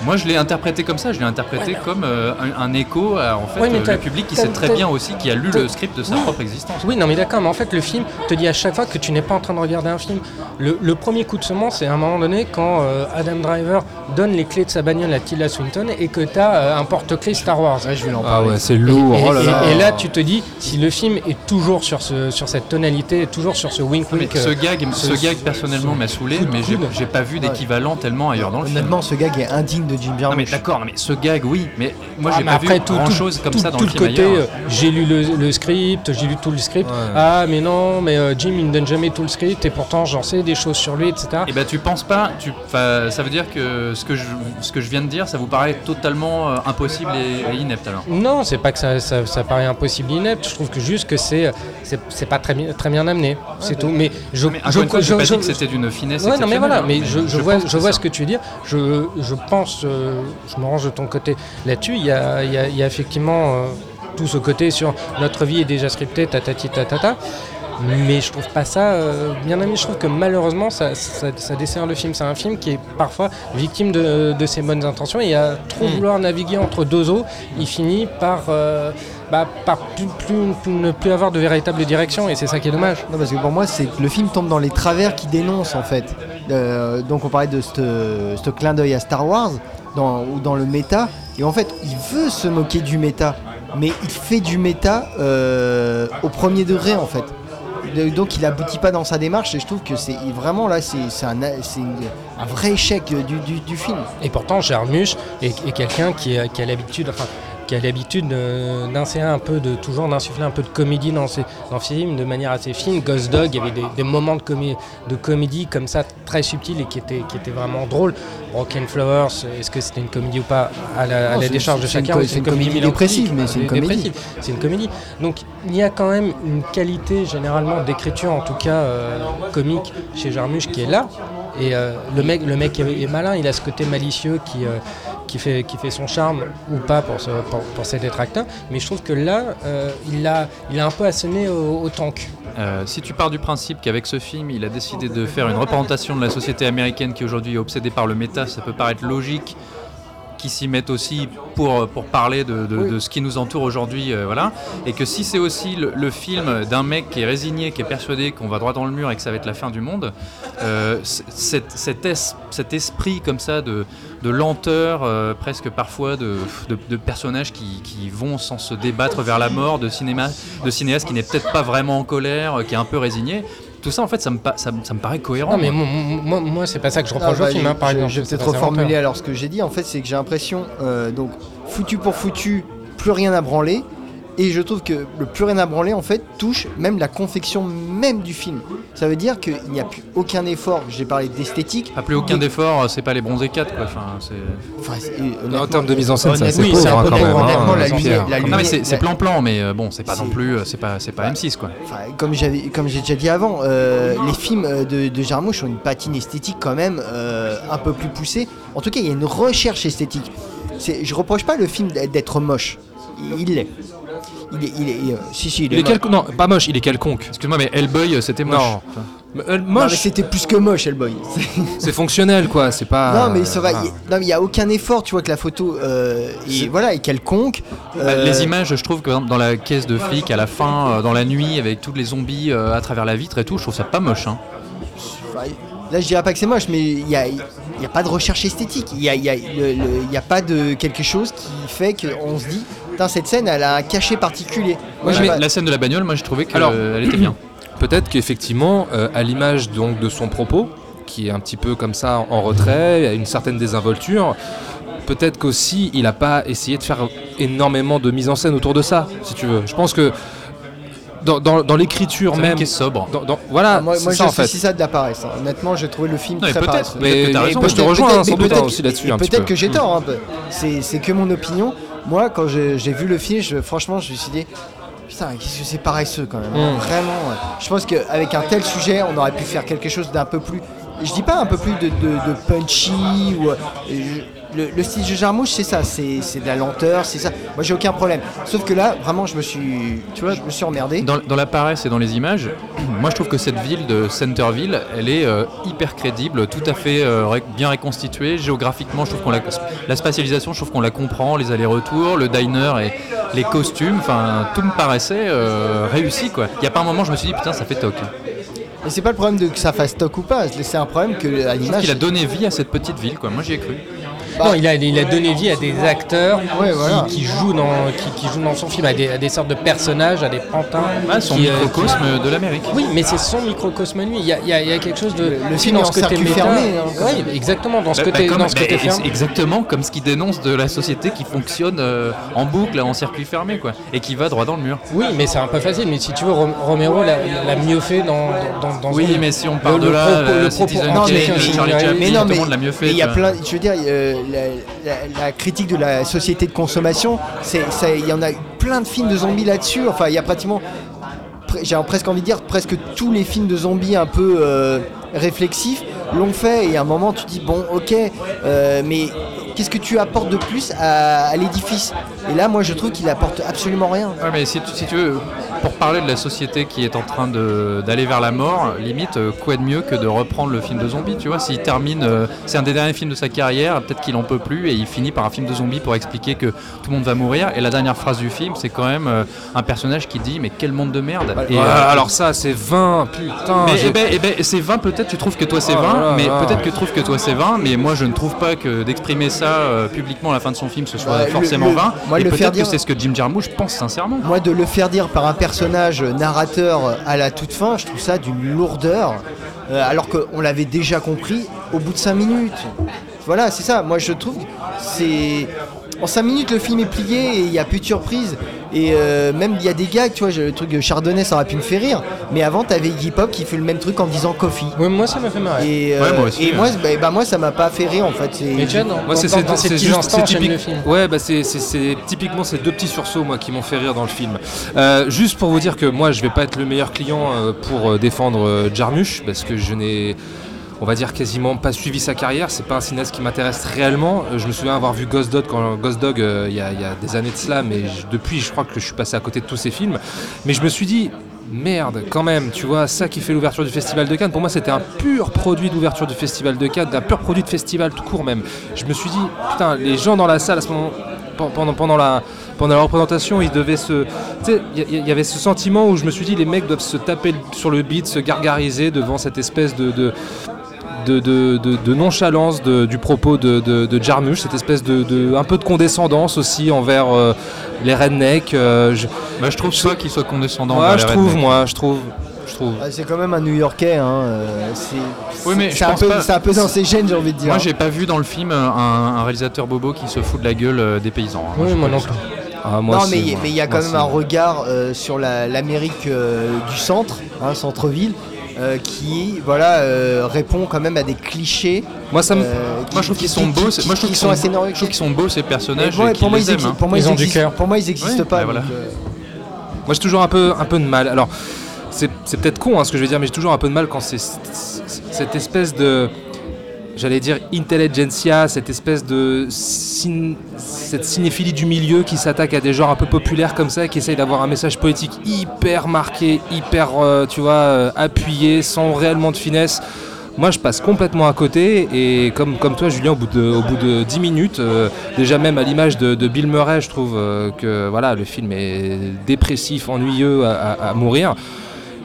moi je l'ai interprété comme ça. Je l'ai interprété comme euh, un, un écho à en fait Ouais, euh, le public qui sait très bien aussi, qui a lu le script de sa propre existence. Oui, non, mais d'accord, mais en fait, le film te dit à chaque fois que tu n'es pas en train de regarder un film. Le, le premier coup de semence, c'est à un moment donné quand euh, Adam Driver donne les clés de sa bagnole à Tilda Swinton et que tu as un porte-clés Star Wars. je vais en Ah ouais, c'est lourd. Et, oh là et- là. et là, tu te dis, si le film est toujours sur, ce, sur cette tonalité, toujours sur ce wink Mais wink. ce euh, gag, ce, gag personnellement m'a saoulé, mais j'ai pas vu d'équivalent tellement ailleurs dans le film. Honnêtement, ce gag est indigne de Jim Non mais Jarmusch. d'accord, mais ce gag oui, mais moi Ah, j'ai pas après, vu tout- grand tout- chose comme ça dans le film côté, euh, j'ai lu le, le script, j'ai lu tout le script. Ouais. Ah, mais non, mais euh, Jim, il ne donne jamais tout le script et pourtant j'en sais des choses sur lui, etc. Et ben tu penses pas, tu, ça veut dire que ce que, je, ce que je viens de dire, ça vous paraît totalement euh, impossible et, et inepte alors? Non, c'est pas que ça, ça, ça paraît impossible inepte. Je trouve que juste que c'est c'est pas très, bien- très bien amené, c'est tout. Mais je Mais je, je- pas je- dit que c'était d'une finesse Ouais, non, mais voilà, hein, mais je, vois, je ce que tu veux dire. Je, je pense, euh, je me range de ton côté là-dessus. Il y a, il y a- il y a effectivement euh, tout ce côté sur notre vie est déjà scriptée, tatati tatata. Mais je trouve pas ça euh, bien amené. Je trouve que malheureusement, ça, ça, ça dessert le film. C'est un film qui est parfois victime de, de ses bonnes intentions et à trop Hmm. vouloir naviguer entre deux eaux, il finit par, euh, bah, par plus, plus- plus- ne plus avoir de véritable direction et c'est ça qui est dommage. Non, parce que pour moi, c'est que le film tombe dans les travers qui dénoncent en fait. Euh, donc on parlait de ce clin d'œil à Star Wars dans, ou dans le méta. Et en fait, il veut se moquer du méta, mais il fait du méta euh, au premier degré en fait. Donc il aboutit pas dans sa démarche et je trouve que c'est vraiment là, c'est un, vrai échec du, film. Et pourtant, Jarmusch est, est quelqu'un qui, a- l'habitude, qui a l'habitude de- d'insérer un peu de, toujours d'insuffler un peu de comédie dans ses, dans ses films de manière assez fine. Ghost Dog, il y avait des, des moments de, comé- de comédie comme ça très subtils et qui étaient, qui étaient vraiment drôles. Broken Flowers, est-ce que c'était une comédie ou pas à la, à décharge de chacun c'est une comédie dépressive, mais c'est une comédie. C'est une comédie. Donc il y a quand même une qualité généralement d'écriture, en tout cas euh, comique, chez Jarmusch qui est là. Et euh, le mec, le mec est, est malin, il a ce côté malicieux qui, euh, qui fait, qui fait son charme ou pas pour, ce, pour, pour ses détracteurs. Mais je trouve que là, euh, il, a, il a un peu assommé au, tank. Euh, si tu pars du principe qu'avec ce film, il a décidé de faire une représentation de la société américaine qui aujourd'hui est obsédée par le méta, ça peut paraître logique qu'ils s'y mettent aussi pour, pour parler de, de- de ce qui nous entoure aujourd'hui. euh, voilà. Et que si c'est aussi le, le film d'un mec qui est résigné, qui est persuadé qu'on va droit dans le mur et que ça va être la fin du monde, euh, cet, cet es- cet esprit comme ça de, de lenteur, euh, presque parfois de, personnages qui, qui vont sans se débattre vers la mort, de, cinéma, de cinéaste qui n'est peut-être pas vraiment en colère, euh, qui est un peu résigné. Tout ça, en fait, ça me, pa- ça, me- ça me paraît cohérent. Non, mais moi. moi, moi, c'est pas ça que je Ah, reproche bah, au film, hein, par je, exemple. je vais C'est peut-être reformuler alors ce que j'ai dit. En fait, c'est que j'ai l'impression, euh, donc, foutu pour foutu, plus rien à branler. Et je trouve que le plus rien à branler, en fait, touche même la confection même du film. Ça veut dire qu'il n'y a plus aucun effort. J'ai parlé d'esthétique. Pas plus aucun d'effort, c'est pas les bronzés 4 quoi. Enfin, c'est... Enfin, En termes de mise en scène, c'est honnêtement, pauvre c'est un hein, peu quand pauvre. même. hein, la lumière- la lumière- c'est, c'est la- plan-plan, mais euh, bon, c'est pas non plus, euh, c'est pas, c'est pas M6 quoi. Enfin, comme j'avais, comme j'ai déjà dit avant, euh, les films de, de Jarmusch ont une patine esthétique quand même euh, un peu plus poussée. En tout cas, il y a une recherche esthétique. Je reproche pas le film d'être moche. Il l'est. Il est, il est, il est- si si, il est, Il est moche. quelconque. Non, pas moche, il est quelconque. Excuse-moi, mais Hellboy, euh, c'était moche. Non. Enfin, Mais, euh, Non, mais moche, c'était plus que moche, Hellboy. c'est fonctionnel quoi, c'est pas. non, mais ça va. Non, mais il y a aucun effort. Tu vois que la photo euh, est, voilà, est quelconque. bah, Euh, Les images, je trouve que dans la caisse de flic, à la fin, euh, dans la nuit, avec tous les zombies euh, à travers la vitre et tout, je trouve ça pas moche. Hein. Là, je dirais pas que c'est moche, mais il n'y a, il y a pas de recherche esthétique. Il a, y a, le- le- il y a pas de quelque chose qui fait qu'on se dit, Putain, cette scène, elle a un cachet particulier. Moi, je je mets- pas. La scène de la bagnole, moi, j'ai trouvé qu'elle Alors- était bien. Peut-être qu'effectivement, euh, à l'image donc de son propos, qui est un petit peu comme ça en retrait, une certaine désinvolture, peut-être qu'aussi il n'a pas essayé de faire énormément de mise en scène autour de ça, si tu veux. Je pense que dans, dans- dans l'écriture C'est même, qui est sobre. dans- dans- voilà, Ah, moi, moi ça en fait. ça de la paresse. hein. Honnêtement, j'ai trouvé le film Non, mais très peut-être, paresseux. mais- Peut-être raison. moi, je te Peut-être- rejoins hein, peut-être- sans mais doute hein, aussi là-dessus Peut-être peu. que j'ai tort un peu. C'est c'est que mon opinion. Moi, quand j'ai vu le film, je- franchement, je me suis dit. Putain, qu'est-ce que c'est paresseux quand même. Mm. Vraiment. ouais. Je pense qu'avec un tel sujet, on aurait pu faire quelque chose d'un peu plus. Je dis pas un peu plus de, de- de punchy ou. euh, je- le, le style de Jarmouche, c'est ça, c'est de la lenteur, c'est ça. Moi, j'ai aucun problème. Sauf que là, vraiment, je me suis, tu vois, je me suis emmerdé. Dans, dans la paresse et dans les images, moi je trouve que cette ville de Centerville, elle est euh, hyper crédible, tout à fait euh, ré- bien reconstituée. Géographiquement, je trouve qu'on la, la spatialisation, je trouve qu'on la comprend, les allers-retours, le diner et les costumes, enfin tout me paraissait euh, réussi quoi. Il n'y a pas un moment je me suis dit putain ça fait toc. Mais c'est pas le problème de que ça fasse stock ou pas. C'est un problème que à l'image. qu'il a donné vie à cette petite ville quoi. Moi j'y ai cru. Non, il a, il a donné vie à des acteurs Ouais, qui, voilà. qui jouent dans, qui, qui jouent dans son film, à des, à des sortes de personnages, à des pantins. Ah, son qui, euh, microcosme de l'Amérique. Oui, mais c'est son microcosme lui. Il y a, il y a- il y a quelque chose de. Le- le film dans ce côté circuit méta. fermé, hein, Oui, exactement, dans ce Bah, côté, bah, comme- dans ce bah, côté ex- fermé. exactement comme ce qui dénonce de la société qui fonctionne euh, en boucle, en circuit fermé quoi, et qui va droit dans le mur. Oui, mais c'est un peu facile. Mais si tu veux, Rom- Romero l'a mieux fait dans, dans, dans Oui, son- mais si on part le- de le là, propos- le Citizen propos- Non, Kane, mais- euh, Charlie mais- Chaplin, mais non, tout le monde l'a mieux fait. mais il y a plein, je veux dire, la, critique de la société de consommation, il y en a plein de films de zombies là-dessus. Enfin, il y a pratiquement, j'ai presque envie de dire, presque tous les films de zombies un peu euh, réflexifs l'ont fait. Et à un moment, tu dis bon, ok, euh, mais qu'est-ce que tu apportes de plus à, à l'édifice? Et là, moi, je trouve qu'il apporte absolument rien. Ouais, mais si tu, si tu veux, pour parler de la société qui est en train de- d'aller vers la mort, limite, euh, quoi de mieux que de reprendre le film de zombie, tu vois? S'il termine, euh, c'est un des derniers films de sa carrière, peut-être qu'il en peut plus, et il finit par un film de zombie pour expliquer que tout le monde va mourir. Et la dernière phrase du film, c'est quand même euh, un personnage qui dit Mais quel monde de merde Et, euh, alors ça, c'est 20, putain. mais eh ben, eh ben, c'est 20 peut-être, tu trouves que toi c'est Oh 20, là là mais peut-être que tu trouves que toi c'est 20, mais moi je ne trouve pas que d'exprimer ça euh, publiquement à la fin de son film ce soit Bah, forcément le- 20. moi, et peut-être que c'est ce que Jim Jarmusch pense sincèrement. Moi, de le faire dire par un personnage narrateur à la toute fin, je trouve ça d'une lourdeur. euh, alors qu'on l'avait déjà compris au bout de 5 minutes. Voilà, c'est ça. Moi, je trouve que c'est. En 5 minutes, le film est plié et il n'y a plus de surprise. Et euh, même, il y a des gags, tu vois, le truc de Chardonnay, ça aurait pu me faire rire. Mais avant, t'avais Iggy Pop qui fait le même truc en disant coffee. Ouais, moi, ça m'a fait marrer. Et, euh, Ouais, moi aussi, et ouais. moi, bah, bah, moi, ça m'a pas fait rire en fait. Mais tu vois, dans, Moi, c'est typique. le film. Ouais, bah c'est c'est- c'est typiquement ces deux petits sursauts moi qui m'ont fait rire dans le film. Euh, juste pour vous dire que moi, je vais pas être le meilleur client euh, pour euh, défendre euh, Jarmusch parce que je n'ai on va dire quasiment pas suivi sa carrière. C'est pas un cinéaste qui m'intéresse réellement. Euh, Je me souviens avoir vu Ghost Dog Ghost euh, il y, a, des années de cela, mais depuis je crois que je suis passé à côté de tous ces films. Mais je me suis dit merde quand même, tu vois, ça qui fait l'ouverture du Festival de Cannes. Pour moi c'était un pur produit d'ouverture du Festival de Cannes, un pur produit de festival tout court même. Je me suis dit putain les gens dans la salle à pendant, la représentation, ils devaient se. Tu sais, il y, avait ce sentiment où je me suis dit, les mecs doivent se taper sur le beat, se gargariser devant cette espèce de de, de- de- de nonchalance de- du propos de, de, de Jarmusch, cette espèce de, de- un peu de condescendance aussi envers euh, les rednecks. euh, je, Bah, je trouve pas qu'il soit condescendant. Ouais, je trouve, rednecks. moi, je trouve. Je trouve. Ah, c'est quand même un New Yorkais, hein, euh, c'est Oui, mais c'est je un, pas- c'est un peu dans ses gènes, j'ai envie de dire. Moi, j'ai pas vu dans le film un, un réalisateur bobo qui se fout de la gueule des paysans. hein. Oui, Je moi non plus. Ah, moi, non, mais il y- a Moi, quand même un regard euh, sur la- l'Amérique euh, du centre, hein, centre-ville, euh, qui voilà, euh, répond quand même à des clichés. Moi, ça me. euh, Moi, je trouve qu'ils sont beaux. Moi, je trouve qui qu'ils sont sont, assez je nordiques. trouve qu'ils sont beaux ces personnages. et pour, moi, les ils aiment, hein. pour moi, Ils ils ont du existent- cœur. Pour moi, ils n'existent Oui, pas. bah voilà. donc, euh, Moi j'ai toujours un peu, un peu de mal. Alors, c'est c'est peut-être con hein, ce que je vais dire, mais j'ai toujours un peu de mal quand c'est- cette espèce de. J'allais dire intelligentsia, cette espèce de. cette cinéphilie du milieu qui s'attaque à des genres un peu populaires comme ça, qui essaye d'avoir un message politique hyper marqué, hyper, euh, tu vois, euh, appuyé, sans réellement de finesse. Moi, je passe complètement à côté et comme, comme toi, Julien, au bout de, au bout de 10 minutes, euh, déjà même à l'image de, de Bill Murray, je trouve que voilà, le film est dépressif, ennuyeux à mourir.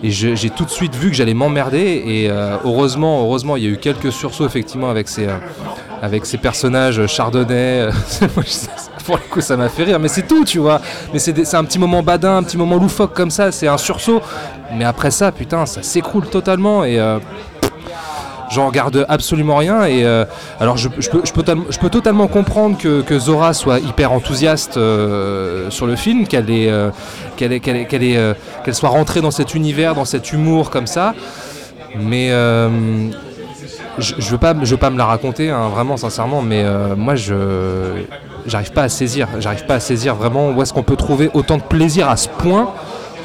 Et j'ai tout de suite vu que j'allais m'emmerder. Et euh, heureusement, heureusement, il y a eu quelques sursauts effectivement avec ces, euh, personnages chardonnay. Je- Pour le coup, ça m'a fait rire, mais c'est tout, tu vois. Mais c'est un petit moment badin, un petit moment loufoque comme ça, c'est un sursaut. Mais après ça, putain, ça s'écroule totalement. Et euh, j'en garde absolument rien. Et euh, alors, je, peux, totalement comprendre que, Zora soit hyper enthousiaste euh, sur le film, qu'elle soit rentrée dans cet univers, dans cet humour comme ça. Mais euh, je, je veux pas, veux pas me la raconter, hein, vraiment sincèrement. Mais moi, je j'arrive pas à saisir, j'arrive pas à saisir vraiment où est-ce qu'on peut trouver autant de plaisir à ce point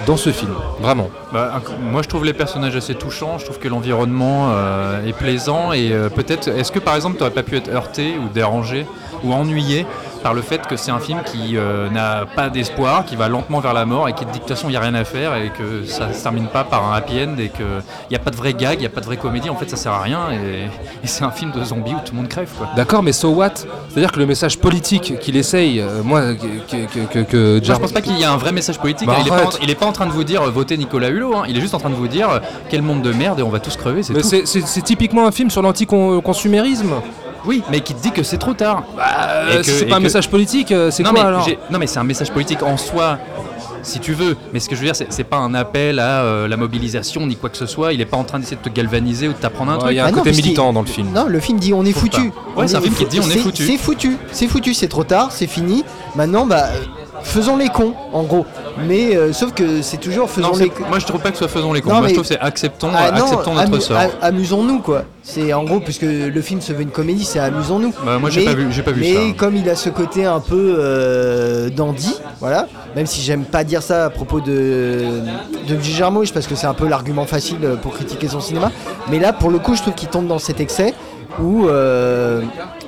dans ce film, vraiment. Bah, moi, je trouve les personnages assez touchants. Je trouve que l'environnement euh, est plaisant. Et euh, peut-être, est-ce que par exemple, tu n'aurais pas pu être heurté ou dérangé ou ennuyé par le fait que c'est un film qui euh, n'a pas d'espoir, qui va lentement vers la mort et qui de façon, il n'y a rien à faire et que ça ne se termine pas par un happy end et qu'il n'y a pas de vrai gag, il n'y a pas de vraie comédie. En fait, ça sert à rien. Et, et c'est un film de zombies où tout le monde crève. D'accord, mais so what? C'est-à-dire que le message politique qu'il essaye, euh, moi, que, que, que, que Moi, je pense pas qu'il y a un vrai message politique. Bah, il, est pas en, arrête. il est pas en train de vous dire euh, votez Nicolas Hulot. hein. Il est juste en train de vous dire quel monde de merde et on va tous crever. Tout. c'est c'est typiquement un film sur l'anticonsumérisme. Oui, mais qui te dit que c'est trop tard. Euh, que- si c'est pas un que- message politique, euh, c'est non, quoi mais alors j'ai- non mais c'est un message politique en soi, si tu veux. Mais ce que je veux dire, c'est, pas un appel à euh, la mobilisation ni quoi que ce soit. Il est pas en train d'essayer de te galvaniser ou de t'apprendre un Ouais, truc. Il y a un Ah non, côté qu'il- militant dans le film. Non, le film dit on est foutu. Ouais, c'est un film qui dit on est foutu. C'est foutu, c'est foutu, c'est trop tard, c'est fini. Maintenant, bah, euh, faisons les cons, en gros. Mais euh, sauf que c'est toujours faisons Non, les cons. moi je trouve pas que ce soit faisons les cons. Non, moi mais- je trouve que c'est acceptons, Ah non, acceptons notre amu- sort. Amusons-nous quoi. C'est en gros puisque le film se veut une comédie, c'est amusons-nous. Bah, moi j'ai Mais- pas vu, pas vu Mais ça. comme il a ce côté un peu euh, dandy, voilà, même si j'aime pas dire ça à propos de, de Jarmusch parce que c'est un peu l'argument facile pour critiquer son cinéma, mais là pour le coup je trouve qu'il tombe dans cet excès où, euh,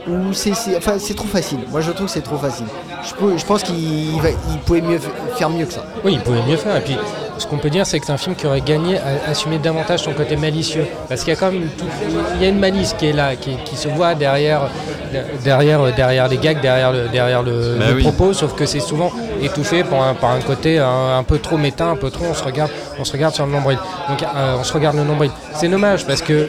où c'est enfin, c'est trop facile. Moi je trouve que c'est trop facile. Je, peux- je pense qu'il va- il pouvait mieux faire mieux que ça. Oui, il pouvait mieux faire. Et puis, ce qu'on peut dire, c'est que c'est un film qui aurait gagné à assumer davantage son côté malicieux. Parce qu'il y a quand même tout- il y a une malice qui est là, qui, qui se voit derrière, derrière, derrière les gags, derrière le, derrière le, Bah le oui. propos, sauf que c'est souvent étouffé par un, par un côté un, un peu trop méta, un peu trop. On se regarde, on se regarde sur le nombril. Donc, euh, on se regarde le nombril. C'est dommage parce que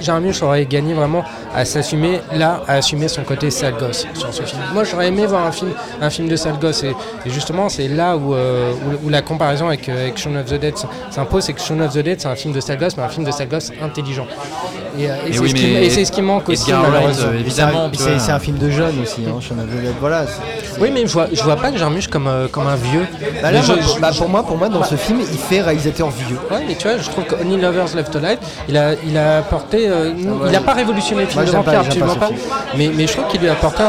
Jarmusch aurait gagné vraiment à s'assumer là, à assumer son côté sale gosse sur ce film. Moi, j'aurais aimé voir un film, un film de sale gosse, et, et justement, c'est là où, euh, où, où la comparaison avec, euh, avec Shaun of the Dead s'impose, c'est que Shaun of the Dead, c'est un film de sale gosse, mais un film de sale gosse intelligent. Et, euh, et Et c'est oui, ce, qui- ce manque aussi, malheureusement. évidemment. C'est un film de jeunes aussi, hein, Shaun of the Dead. Voilà. Oui, mais je vois, je vois pas Jarmusch comme, euh, comme un vieux. Bah là, Mais moi, je- bah, pour moi, pour moi, dans ce film, il fait réalisateur vieux. Ouais, mais tu vois, je trouve que Only Lovers Left Alive, il a, il a apporté, euh, ouais. il a pas révolutionné le film, le vampire, pas- pas pas. Mais, mais je trouve qu'il lui apporte un,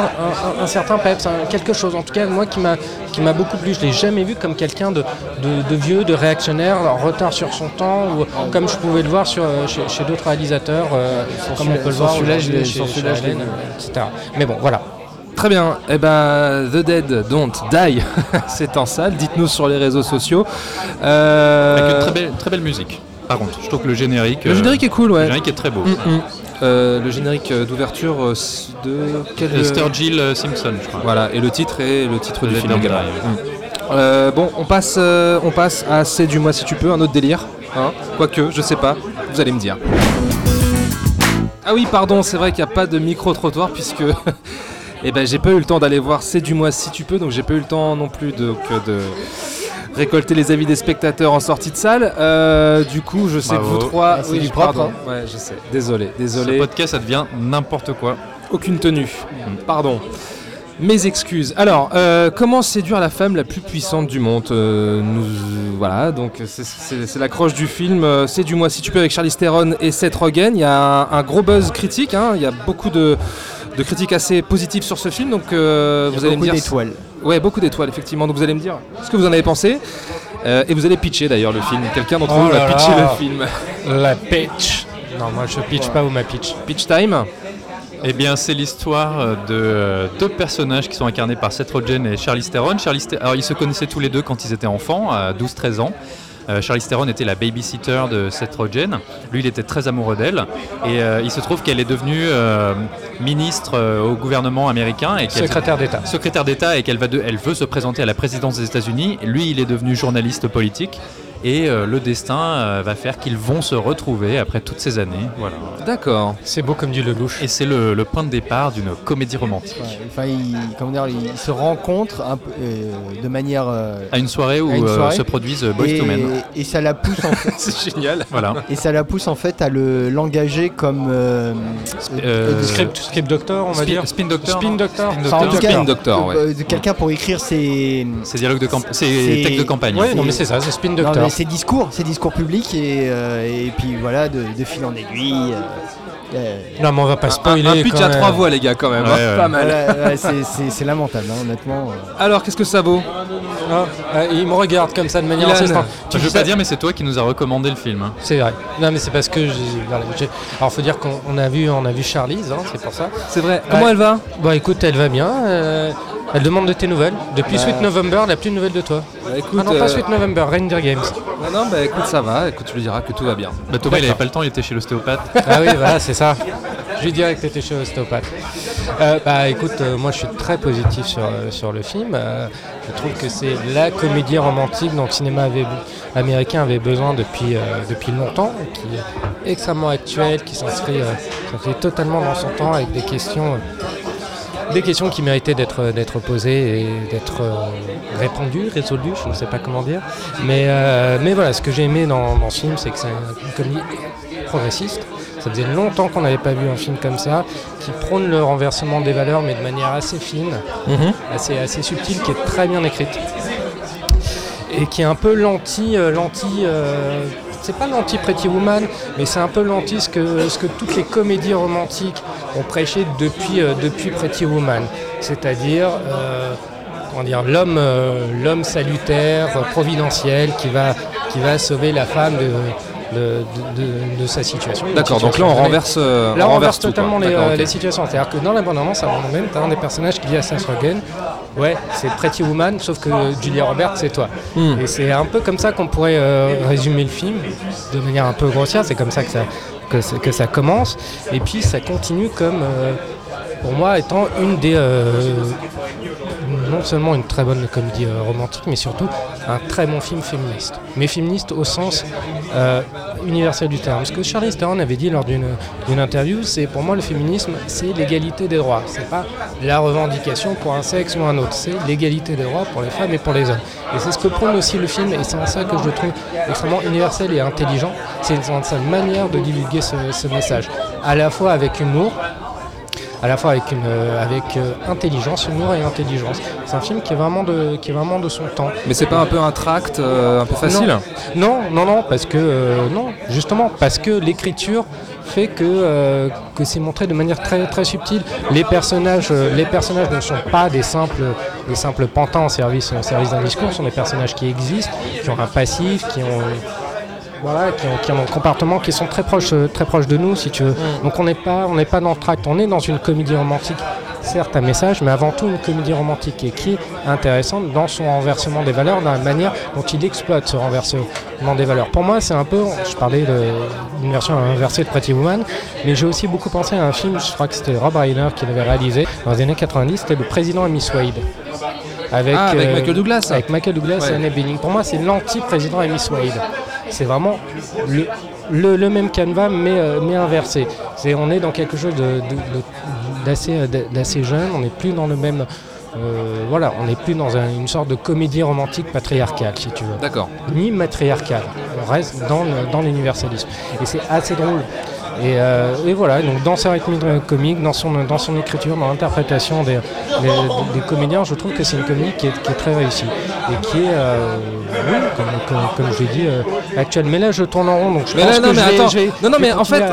un- un certain peps, un- quelque chose. En tout cas, moi qui m'a qui m'a beaucoup plu. Je l'ai jamais vu comme quelqu'un de, de, de vieux, de réactionnaire, en retard sur son temps, ou comme je pouvais le voir sur, euh, chez, chez d'autres réalisateurs, euh, comme on peut le voir celui-là, chez, chez etc. Mais bon, voilà. Très bien. Eh ben, The Dead Don't Die, c'est en salle. Dites-nous sur les réseaux sociaux. Euh, Avec une très belle, très belle musique. Par contre, je trouve que le générique. Le euh, générique est cool, Le ouais. générique est très beau. Mm, mm. Euh, le générique euh, d'ouverture euh, de quel Sturgill euh, Simpson, je crois. Voilà, et le titre est le titre du film également. Mm. Euh, bon, on passe, euh, on passe à C'est du moi si tu peux, un autre délire. Hein Quoique, je sais pas, vous allez me dire. Ah oui, pardon, c'est vrai qu'il n'y a pas de micro-trottoir puisque eh ben, j'ai pas eu le temps d'aller voir C'est du moi si tu peux, donc j'ai pas eu le temps non plus de, que de récolter les avis des spectateurs en sortie de salle. Euh, du coup, je sais Bravo. que vous trois. Ah, c'est du propre, pardon. Ouais, je sais. Désolé, désolé. Ce podcast, ça devient n'importe quoi. Aucune tenue. Pardon. Mes excuses. Alors, euh, comment séduire la femme la plus puissante du monde Euh, nous, Voilà, donc c'est- l'accroche du film. C'est du moi si tu peux avec Charlie Theron et Seth Rogen. Il y a un, un gros buzz critique. hein, Il y a beaucoup de, de critiques assez positives sur ce film. Donc, euh, Il y a vous allez me beaucoup dire. d'étoiles. Ouais, beaucoup d'étoiles, effectivement. Donc, vous allez me dire ce que vous en avez pensé. Euh, et vous allez pitcher d'ailleurs le film. Quelqu'un d'entre Oh vous va là pitcher le film. La pitch. Non, moi je pitch pas ou ma pitch. Pitch time. Eh bien, c'est l'histoire de euh, deux personnages qui sont incarnés par Seth Rogen et Charlize Theron. Charlize The- Alors, ils se connaissaient tous les deux quand ils étaient enfants, à 12-13 ans. Euh, Charlize Theron était la babysitter de Seth Rogen. Lui, il était très amoureux d'elle. Et euh, il se trouve qu'elle est devenue euh, ministre au gouvernement américain. Et Secrétaire d'État. secrétaire d'État et qu'elle va de- elle veut se présenter à la présidence des États-Unis. Lui, il est devenu journaliste politique. Et euh, le destin euh, va faire qu'ils vont se retrouver après toutes ces années. Voilà. D'accord. C'est beau comme du Lelouch. Et c'est le, le point de départ d'une comédie romantique. Ouais, Enfin, ils, comment dire, ils se rencontrent un peu, euh, de manière. euh, À une soirée où À une euh, soirée. se produisent Boys et, to Men. et ça la pousse en fait, C'est génial. Voilà. et ça la pousse en fait à le l'engager comme euh, Euh, Script, script doctor, on va Spin, dire. Spin Doctor. Spin Doctor. Spin Enfin, en Doctor. tout cas, Spin Doctor, ouais. euh, quelqu'un pour écrire ses C'est dialogue de campagne. C'est C'est- texte de campagne. Ouais, non mais c'est ça, c'est Spin Doctor. Ses discours, ses discours publics et, euh, et puis voilà de, de fil en aiguille. euh, euh, Non mais on va pas Un, spoiler. un pitch quand à même. trois voix, les gars, quand même. Ouais, hein. ouais. Pas mal. ouais, c'est- lamentable, hein, honnêtement. euh. Alors, qu'est-ce que ça vaut? Ah, euh, il me regarde comme ça de manière. Je dis veux pas dire, mais c'est toi qui nous a recommandé le film. hein. C'est vrai. Non mais c'est parce que voilà, Alors faut dire qu'on on a vu, on a vu Charlize, hein, c'est pour ça. C'est vrai. Comment Ouais. elle va? Bon écoute, elle va bien. Elle demande de tes nouvelles. Depuis Bah. Sweet November, elle n'a plus de nouvelles de toi. Bah, écoute, ah non, pas euh, Sweet November, Reindeer Games. Non, non, bah écoute, ça va. Écoute, tu lui diras que tout va bien. Bah, Thomas, il avait pas le temps, il était chez l'ostéopathe. Ah oui, voilà, c'est ça. Je lui dirais que tu étais chez l'ostéopathe. Euh, bah écoute, euh, moi je suis très positif sur, euh, sur le film. Euh, je trouve que c'est la comédie romantique dont le cinéma avait, américain avait besoin depuis, euh, depuis longtemps, qui est extrêmement actuelle, qui s'inscrit euh, s'inscrit totalement dans son temps avec des questions. Euh, des questions qui méritaient d'être d'être posées et d'être euh, répondues, résolues, je ne sais pas comment dire. Mais, euh, mais voilà, ce que j'ai aimé dans, dans ce film, c'est que c'est une comédie progressiste. Ça faisait longtemps qu'on n'avait pas vu un film comme ça, qui prône le renversement des valeurs, mais de manière assez fine, assez, assez subtile, qui est très bien écrite. Et qui est un peu l'anti. euh, l'anti euh, c'est pas l'anti Pretty Woman, mais c'est un peu l'anti ce que, ce que toutes les comédies romantiques ont prêché depuis, euh, depuis Pretty Woman. C'est-à-dire. euh, comment dire, l'homme, euh, l'homme salutaire, providentiel, qui va, qui va sauver la femme de, de, de- de- de sa situation. D'accord, donc là on renverse, Là, on renverse totalement les, euh, situations. C'est-à-dire que dans la bande-annonce, à un moment même, tu as un des personnages qui dit à Seth Rogen Ouais, c'est Pretty Woman, sauf que Julia Roberts, c'est toi. Hmm. Et c'est un peu comme ça qu'on pourrait euh, résumer le film, de manière un peu grossière. C'est comme ça que ça, que, ça commence. Et puis ça continue comme, euh, pour moi, étant une des. euh, non seulement une très bonne comédie euh, romantique, mais surtout un très bon film féministe. Mais féministe au sens euh, universel du terme. Ce que Charlize Theron avait dit lors d'une interview, c'est pour moi le féminisme, c'est l'égalité des droits. C'est pas la revendication pour un sexe ou un autre, c'est l'égalité des droits pour les femmes et pour les hommes. Et c'est ce que prône aussi le film, et c'est en ça que je le trouve extrêmement universel et intelligent. C'est dans sa manière de divulguer ce, ce message, à la fois avec humour, à la fois avec, une, euh, avec euh, intelligence, humour et intelligence. C'est un film qui est vraiment de, qui est vraiment de son temps. Mais c'est pas un peu un tract euh, un peu facile Non, non, non, parce que non, justement parce que l'écriture fait que, euh, que c'est montré de manière très très subtile. Les personnages, euh, les personnages ne sont pas des simples des simples pantins au service au service d'un discours, ce sont des personnages qui existent, qui ont un passif, qui ont voilà, qui ont, qui ont un comportement qui sont très proches, euh, très proches de nous, si tu veux. Donc on n'est pas, on n'est pas dans le tract, on est dans une comédie romantique, certes un message, mais avant tout une comédie romantique et qui est intéressante dans son renversement des valeurs, dans la manière dont il exploite ce renversement des valeurs. Pour moi, c'est un peu, je parlais d'une version inversée de Pretty Woman, mais j'ai aussi beaucoup pensé à un film, je crois que c'était Rob Reiner qui l'avait réalisé dans les années 90, c'était Le Président et Miss Wade. Avec, Ah, avec euh, Michael Douglas. Avec Michael Douglas Ouais. et Annette Bening. Pour moi, c'est l'anti-président et Miss Wade. C'est vraiment le, le- le même canevas, mais, euh, mais inversé. C'est, on est dans quelque chose de, de- de- d'assez, euh, d'assez jeune, on n'est plus dans le même. euh, voilà, on n'est plus dans un- une sorte de comédie romantique patriarcale, si tu veux. D'accord. Ni matriarcale. On reste dans, le- dans l'universalisme. Et c'est assez drôle. Et, euh, et voilà, donc dans sa rythmique comique, dans son, dans son écriture, dans l'interprétation des, des, des comédiens, je trouve que c'est une comédie qui est, qui est très réussie. Et qui est, euh, oui, comme, comme, comme je l'ai dit, euh, actuelle. Mais là, je tourne en rond, donc je Mais pense là, non, que mais attends. non, mais en fait,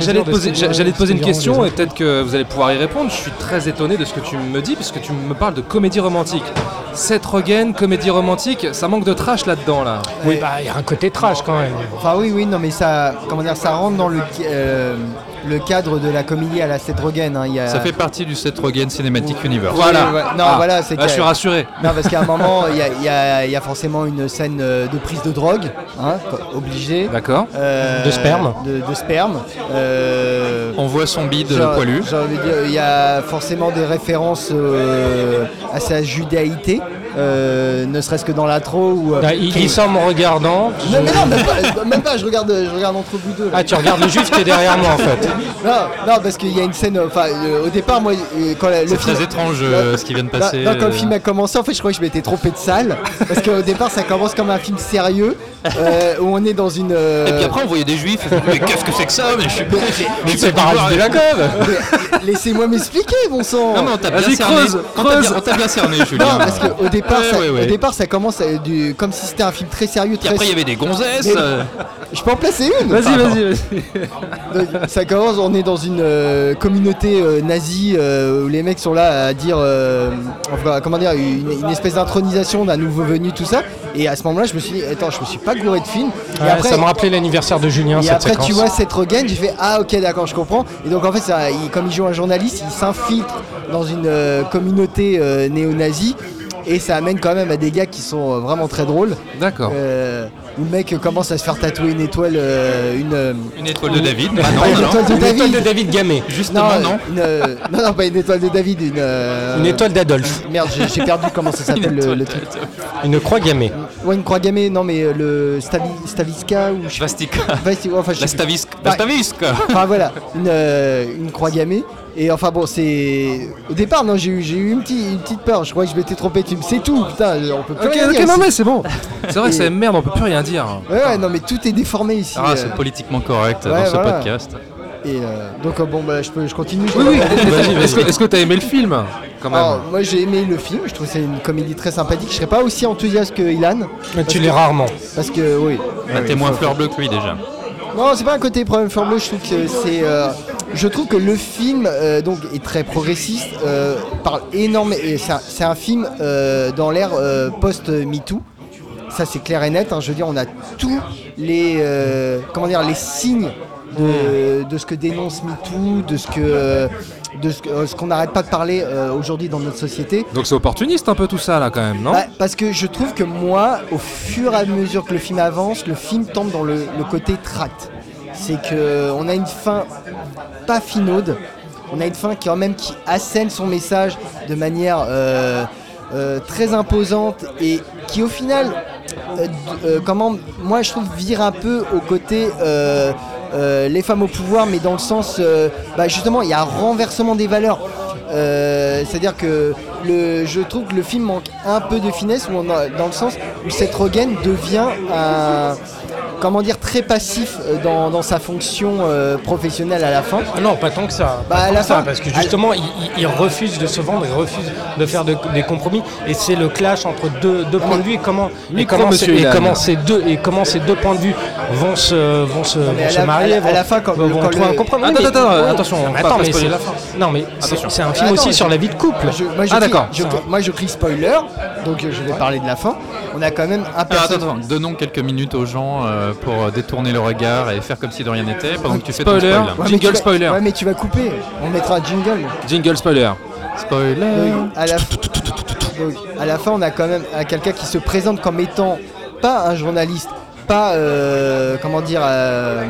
j'allais te poser, j'allais te poser une question et peut-être que vous allez pouvoir y répondre. Je suis très étonné de ce que tu me dis puisque tu me parles de comédie romantique. Seth Rogen, comédie romantique, ça manque de trash là-dedans là. Oui, bah, il y a un côté trash quand même. Enfin oui, oui, non, mais ça, comment dire, ça rentre dans le, euh, le cadre de la comédie à la Seth Rogen. hein, il y a- Ça fait partie du Seth Rogen Cinematic Universe. Voilà. Ouais, non, Ah, voilà, c'est que- je suis rassuré. Non, parce qu'à un moment, il y a, y y forcément une scène euh, de prise de drogue, hein, obligée. D'accord. Euh, De sperme. De, de sperme. Euh, On voit son bide poilu. Il y a forcément des références euh, à sa judéité, euh, ne serait-ce que dans l'intro. où, euh, Bah, il dit ça en me regardant. Non, mais non, même pas, même pas, je regarde, je regarde entre vous deux. là. Ah, tu regardes le juif qui est derrière moi en fait. Non, non, parce qu'il y a une scène. Enfin, euh, au départ, moi, quand la- le C'est film. très étrange euh, ce qui vient de passer. non, quand le film a commencé, en fait, je croyais que je m'étais trompé de salle. Parce qu'au départ, ça commence comme un film sérieux, euh, où on est dans une. euh, Et puis après, on voyait des juifs. mais qu'est-ce que c'est que ça? Mais je suis pas. Mais c'est paradis de la Laissez-moi m'expliquer, bon sang Non, mais on t'a bien Vas-y, cerné. creuse, On t'a bien- bien cerné, Julien. Non, parce qu'au départ, Ouais, ça, ouais, ouais. au départ, ça commence du, comme si c'était un film très sérieux, très. après, il y avait des gonzesses. Mais- euh, Je peux en placer une Vas-y, vas-y, vas-y. Ça commence, on est dans une euh, communauté euh, nazie euh, où les mecs sont là à dire, euh, enfin, comment dire, une, une espèce d'intronisation d'un nouveau venu, tout ça. Et à ce moment-là, je me suis dit, attends, je me suis pas gouré de film. Et Ouais, après, ça me rappelait l'anniversaire de Julien, et cette après, séquence. tu vois Seth Rogen, j'ai fait ah ok d'accord, je comprends. Et donc en fait, ça, il- comme il joue un journaliste, il s'infiltre dans une euh, communauté euh, néo-nazie. Et ça amène quand même à des gars qui sont euh, vraiment très drôles. D'accord. Euh, où le mec commence à se faire tatouer une étoile, euh, une, Une étoile de David. Ah non, une non, non. étoile de Une étoile David. de David Gamet. Justement, non. une, euh, non, non, pas une étoile de David, une. euh, Une étoile d'Adolphe. Merde, j'ai perdu comment ça s'appelle Une le, truc. Une croix gammée. Ouais, une croix gammée, non, mais le Stavi, Stavisca ou je sais Vastica. pas. Vasti- ouais, enfin, je La. Ouais. La Stavisque. Enfin voilà, une, euh, une croix gammée. Et enfin bon, c'est. Au départ, non, j'ai eu, j'ai eu une, petite, une petite peur. Je crois que je m'étais trompé de film. C'est tout, putain, on peut plus Ok, rien ok, dire non ici. mais c'est bon. C'est vrai que c'est merde, on peut plus rien dire. Ouais, ouais, non, mais tout est déformé ici. Ah, euh, c'est politiquement correct Ouais, dans ce voilà. podcast. et euh, donc, euh, bon, bah, je, peux, je continue. Oui, oui, vas-y, Est-ce que est-ce que t'as aimé le film quand même Alors, moi j'ai aimé le film, je trouve que c'est une comédie très sympathique. Je serais pas aussi enthousiaste que Ilan. Mais tu l'es rarement. Parce que, oui. Bah, T'es moins fleur bleue que lui déjà. Non, c'est pas un côté problème fleur bleue, je trouve que c'est. euh, je trouve que le film euh, donc, est très progressiste, euh, parle énormément. et C'est un, film euh, dans l'ère euh, post-MeToo. Ça, c'est clair et net. hein. Je veux dire, on a tous les, comment dire, les signes de, de ce que dénonce MeToo, de ce que. de ce qu'on n'arrête pas de parler euh, aujourd'hui dans notre société. Donc c'est opportuniste un peu tout ça là quand même, non? Bah, parce que je trouve que moi, au fur et à mesure que le film avance, le film tombe dans le, le côté tract. C'est que on a une fin pas finaude, on a une fin qui quand même qui assène son message de manière euh, euh, très imposante et qui au final, euh, euh, comment, moi je trouve vire un peu au côté euh, euh, les femmes au pouvoir, mais dans le sens, euh, bah, justement, il y a un renversement des valeurs. Euh, C'est-à-dire que le, je trouve que le film manque un peu de finesse, dans le sens où Seth Rogen devient un, comment dire, très passif euh, dans, dans sa fonction euh, professionnelle à la fin. Ah non, pas tant que ça. Bah, à la que ça, fin- parce que justement, il, il- il refuse de se vendre, il refuse de faire de- des compromis, et c'est le clash entre deux, deux points de vue et comment, et comment, et comment ces deux et comment ces deux points de vue vont se vont se, vont se la- marier, à la- à vont- la fin, quand- vont, quand trouver le- un compromis. Attends, Mais- attends, attention, on mais attends, la fin. Non, mais c'est un film Attends, aussi je- sur la vie de couple. Je- moi, je Ah, crie- d'accord. moi je crie spoiler, donc euh, je vais parler de la fin. On a quand même un attends, personnage. attends, donnons quelques minutes aux gens euh, pour euh, détourner le regard et faire comme si de rien n'était pendant que tu fais ton Spoiler. spoil. Ouais, mais Jingle vas- spoiler. Ouais, mais tu vas couper. On mettra un jingle. Jingle spoiler. Spoiler. Donc, à, la... donc, à la fin, on a quand même un- quelqu'un qui se présente comme étant pas un journaliste, pas euh, comment dire euh,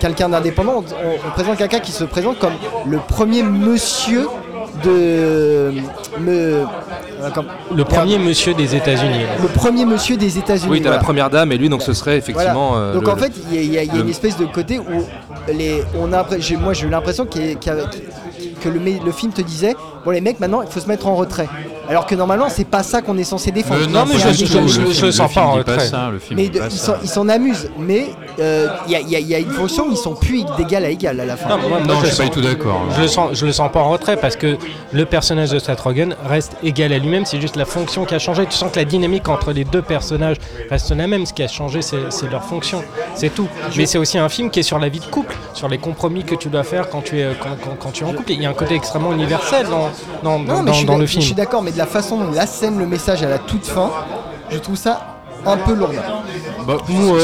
quelqu'un d'indépendant. On, on présente quelqu'un qui se présente comme le premier monsieur de me, Le premier monsieur des États-Unis. le premier monsieur des États-Unis. Oui, t'as voilà. la première dame et lui, donc ce serait effectivement. Voilà. euh, Donc le- en fait, il y a, il y a- il y a le- une espèce de côté où les, on a, moi j'ai eu l'impression que le, film te disait, bon les mecs maintenant il faut se mettre en retrait. Alors que normalement c'est pas ça qu'on est censé défendre. Mais Non, mais je- le je- sens pas en pas retrait. ça, le film Mais dit de- pas ils s'en- amusent, mais euh, il y, a- il y a- il y a une fonction où ils sont plus d'égal à égal à la fin. Non, moi- moi, Non, je le suis pas du tout d'accord. Je le sens, je le sens pas en retrait parce que le personnage de Seth Rogen reste égal à lui-même. C'est juste la fonction qui a changé. Tu sens que la dynamique entre les deux personnages reste la même. Ce qui a changé, c'est leur fonction. C'est tout. Mais c'est aussi un film qui est sur la vie de couple, sur les compromis que tu dois faire quand tu es quand, quand- quand tu es en couple. Il y a un côté extrêmement universel dans dans, Non, dans- mais je suis dans d'ac- le Je suis d'accord, mais de la façon dont la scène, le message à la toute fin, je trouve ça un peu lourd. Bah,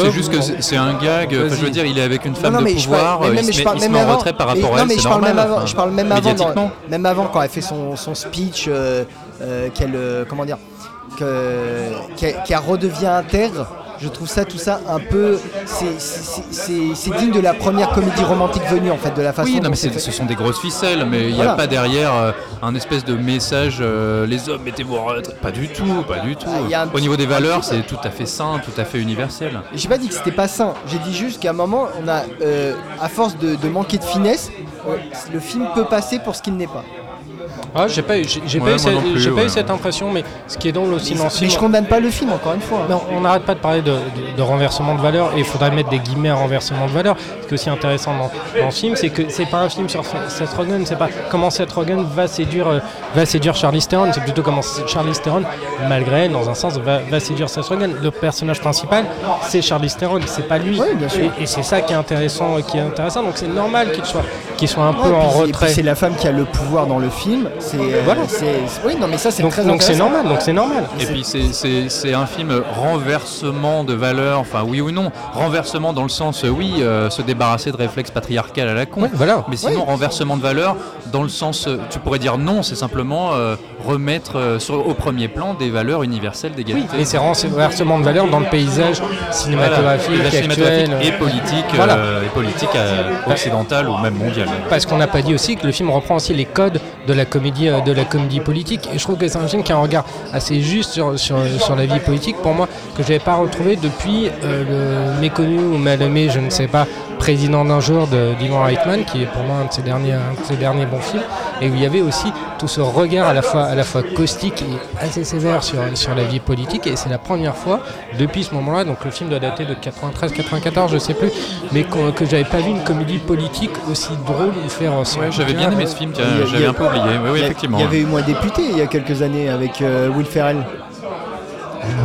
c'est juste que c'est un gag. Enfin, je veux dire, il est avec une femme non, de mais pouvoir. parle, mais euh, il se met, même en avant. retrait par mais- rapport à non, elle. mais C'est je parle normal. même avant. enfin, Je parle même avant, dans- médiatiquement. même avant quand elle fait son, son speech, euh, euh, qu'elle, euh, comment dire, que- qu'elle qu'elle redevient intègre. Je trouve ça, tout ça, un peu, c'est- digne de la première comédie romantique venue en fait, de la façon Oui, non, mais ce sont des grosses ficelles, mais il n'y Voilà. a pas derrière euh, un espèce de message euh, les hommes mettez-vous en. Pas du tout, pas du tout. Ah, Au niveau des valeurs, c'est tout à fait sain, tout à fait universel. J'ai pas dit que c'était pas sain, j'ai dit juste qu'à un moment, on a, euh, à force de, de manquer de finesse, le film peut passer pour ce qu'il n'est pas. Ah, j'ai pas eu, j'ai j'ai Ouais, pas, eu, cette, non plus, j'ai pas eu ouais. cette impression, mais ce qui est drôle aussi dans ce Mais film. je condamne pas le film, encore une fois. Non, on n'arrête pas de parler de, de- de renversement de valeur et il faudrait mettre des guillemets à renversement de valeur. Ce qui est aussi intéressant dans, dans ce film, c'est que c'est pas un film sur Seth Rogen, c'est pas comment Seth Rogen va séduire, euh, va séduire Charlize Theron, c'est plutôt comment Charlize Theron, malgré elle, dans un sens, va, va séduire Seth Rogen. Le personnage principal, c'est Charlize Theron, c'est pas lui. Oui, bien sûr. Et, et c'est ça qui est intéressant, qui est intéressant. Donc c'est normal qu'il soit, qu'il soit un peu en retrait. C'est la femme qui a le pouvoir dans le film. C'est, euh, Voilà. c'est- oui, non, mais ça c'est Donc très donc c'est normal, donc c'est normal. Et puis c'est- c'est c'est un film renversement de valeurs, enfin oui ou non. Renversement dans le sens, euh, oui, euh, se débarrasser de réflexes patriarcales à la con. Ouais, voilà. Mais sinon, renversement de valeurs, dans le sens, euh, tu pourrais dire non, c'est simplement euh, remettre euh, sur- au premier plan des valeurs universelles Oui, d'égalité. et c'est renversement de valeur dans le paysage cinématographique Et la cinématographique actuel. et politique, Voilà. euh, et politique euh, occidentale ou même mondiale. Parce qu'on n'a pas dit aussi que le film reprend aussi les codes de la comédie, euh, de la comédie politique. Et je trouve que c'est un film qui a un regard assez juste sur, la vie politique, pour moi, que je n'avais pas retrouvé depuis euh, le méconnu ou mal je ne sais pas, président d'un jour de d'Ivan Reitman, qui est pour moi un de ses derniers, un de ses derniers bons films, et où il y avait aussi tout ce regard à la fois, à la fois caustique et assez sévère sur, sur la vie politique. Et c'est la première fois, depuis ce moment-là, donc le film doit dater de 93-94, je sais plus, mais qu'on- que j'avais pas vu une comédie politique aussi drôle ou faire Ouais, j'avais bien aimé ce film, j'avais a- un peu oublié. Oui, effectivement. Il y avait eu moins député il y a quelques années avec euh, Will Ferrell.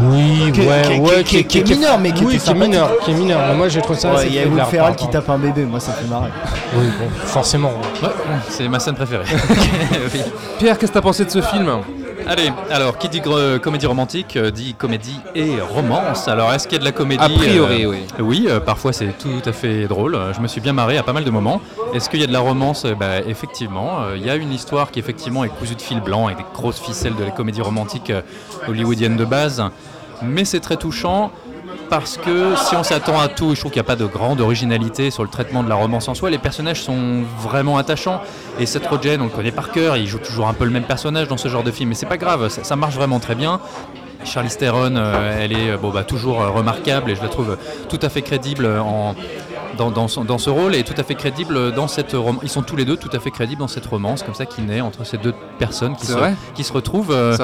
Oui, Qui- ouais, qui- ouais, qui- qui est mineur, mais qui oui, était qui est mineur, qui est mineur. Mais moi, j'ai trouvé ça. Il y a Will Ferrell qui hein. tape un bébé, moi ça fait marrer. Oui, bon, forcément. Ouais, c'est ma scène préférée. Pierre, qu'est-ce que t'as pensé de ce film? Allez, alors qui dit comédie romantique euh, dit comédie et romance. Alors est-ce qu'il y a de la comédie A priori, euh, oui. Oui, euh, parfois c'est tout à fait drôle. Je me suis bien marré à pas mal de moments. Est-ce qu'il y a de la romance? Bah, Effectivement, il y a une histoire qui effectivement est cousue de fil blanc avec des grosses ficelles de la comédie romantique hollywoodienne de base. Mais c'est très touchant. Parce que si on s'attend à tout, je trouve qu'il n'y a pas de grande originalité sur le traitement de la romance en soi. Les personnages sont vraiment attachants. Et Seth Rogen, on le connaît par cœur, il joue toujours un peu le même personnage dans ce genre de film. Mais c'est pas grave, ça, ça marche vraiment très bien. Charlize Theron, euh, elle est euh, bon, bah, toujours euh, remarquable et je la trouve tout à fait crédible en, dans, dans son- dans ce rôle et tout à fait crédible dans cette romance. Ils sont tous les deux tout à fait crédibles dans cette romance comme ça qui naît entre ces deux personnes qui, se, vrai? qui se retrouvent euh,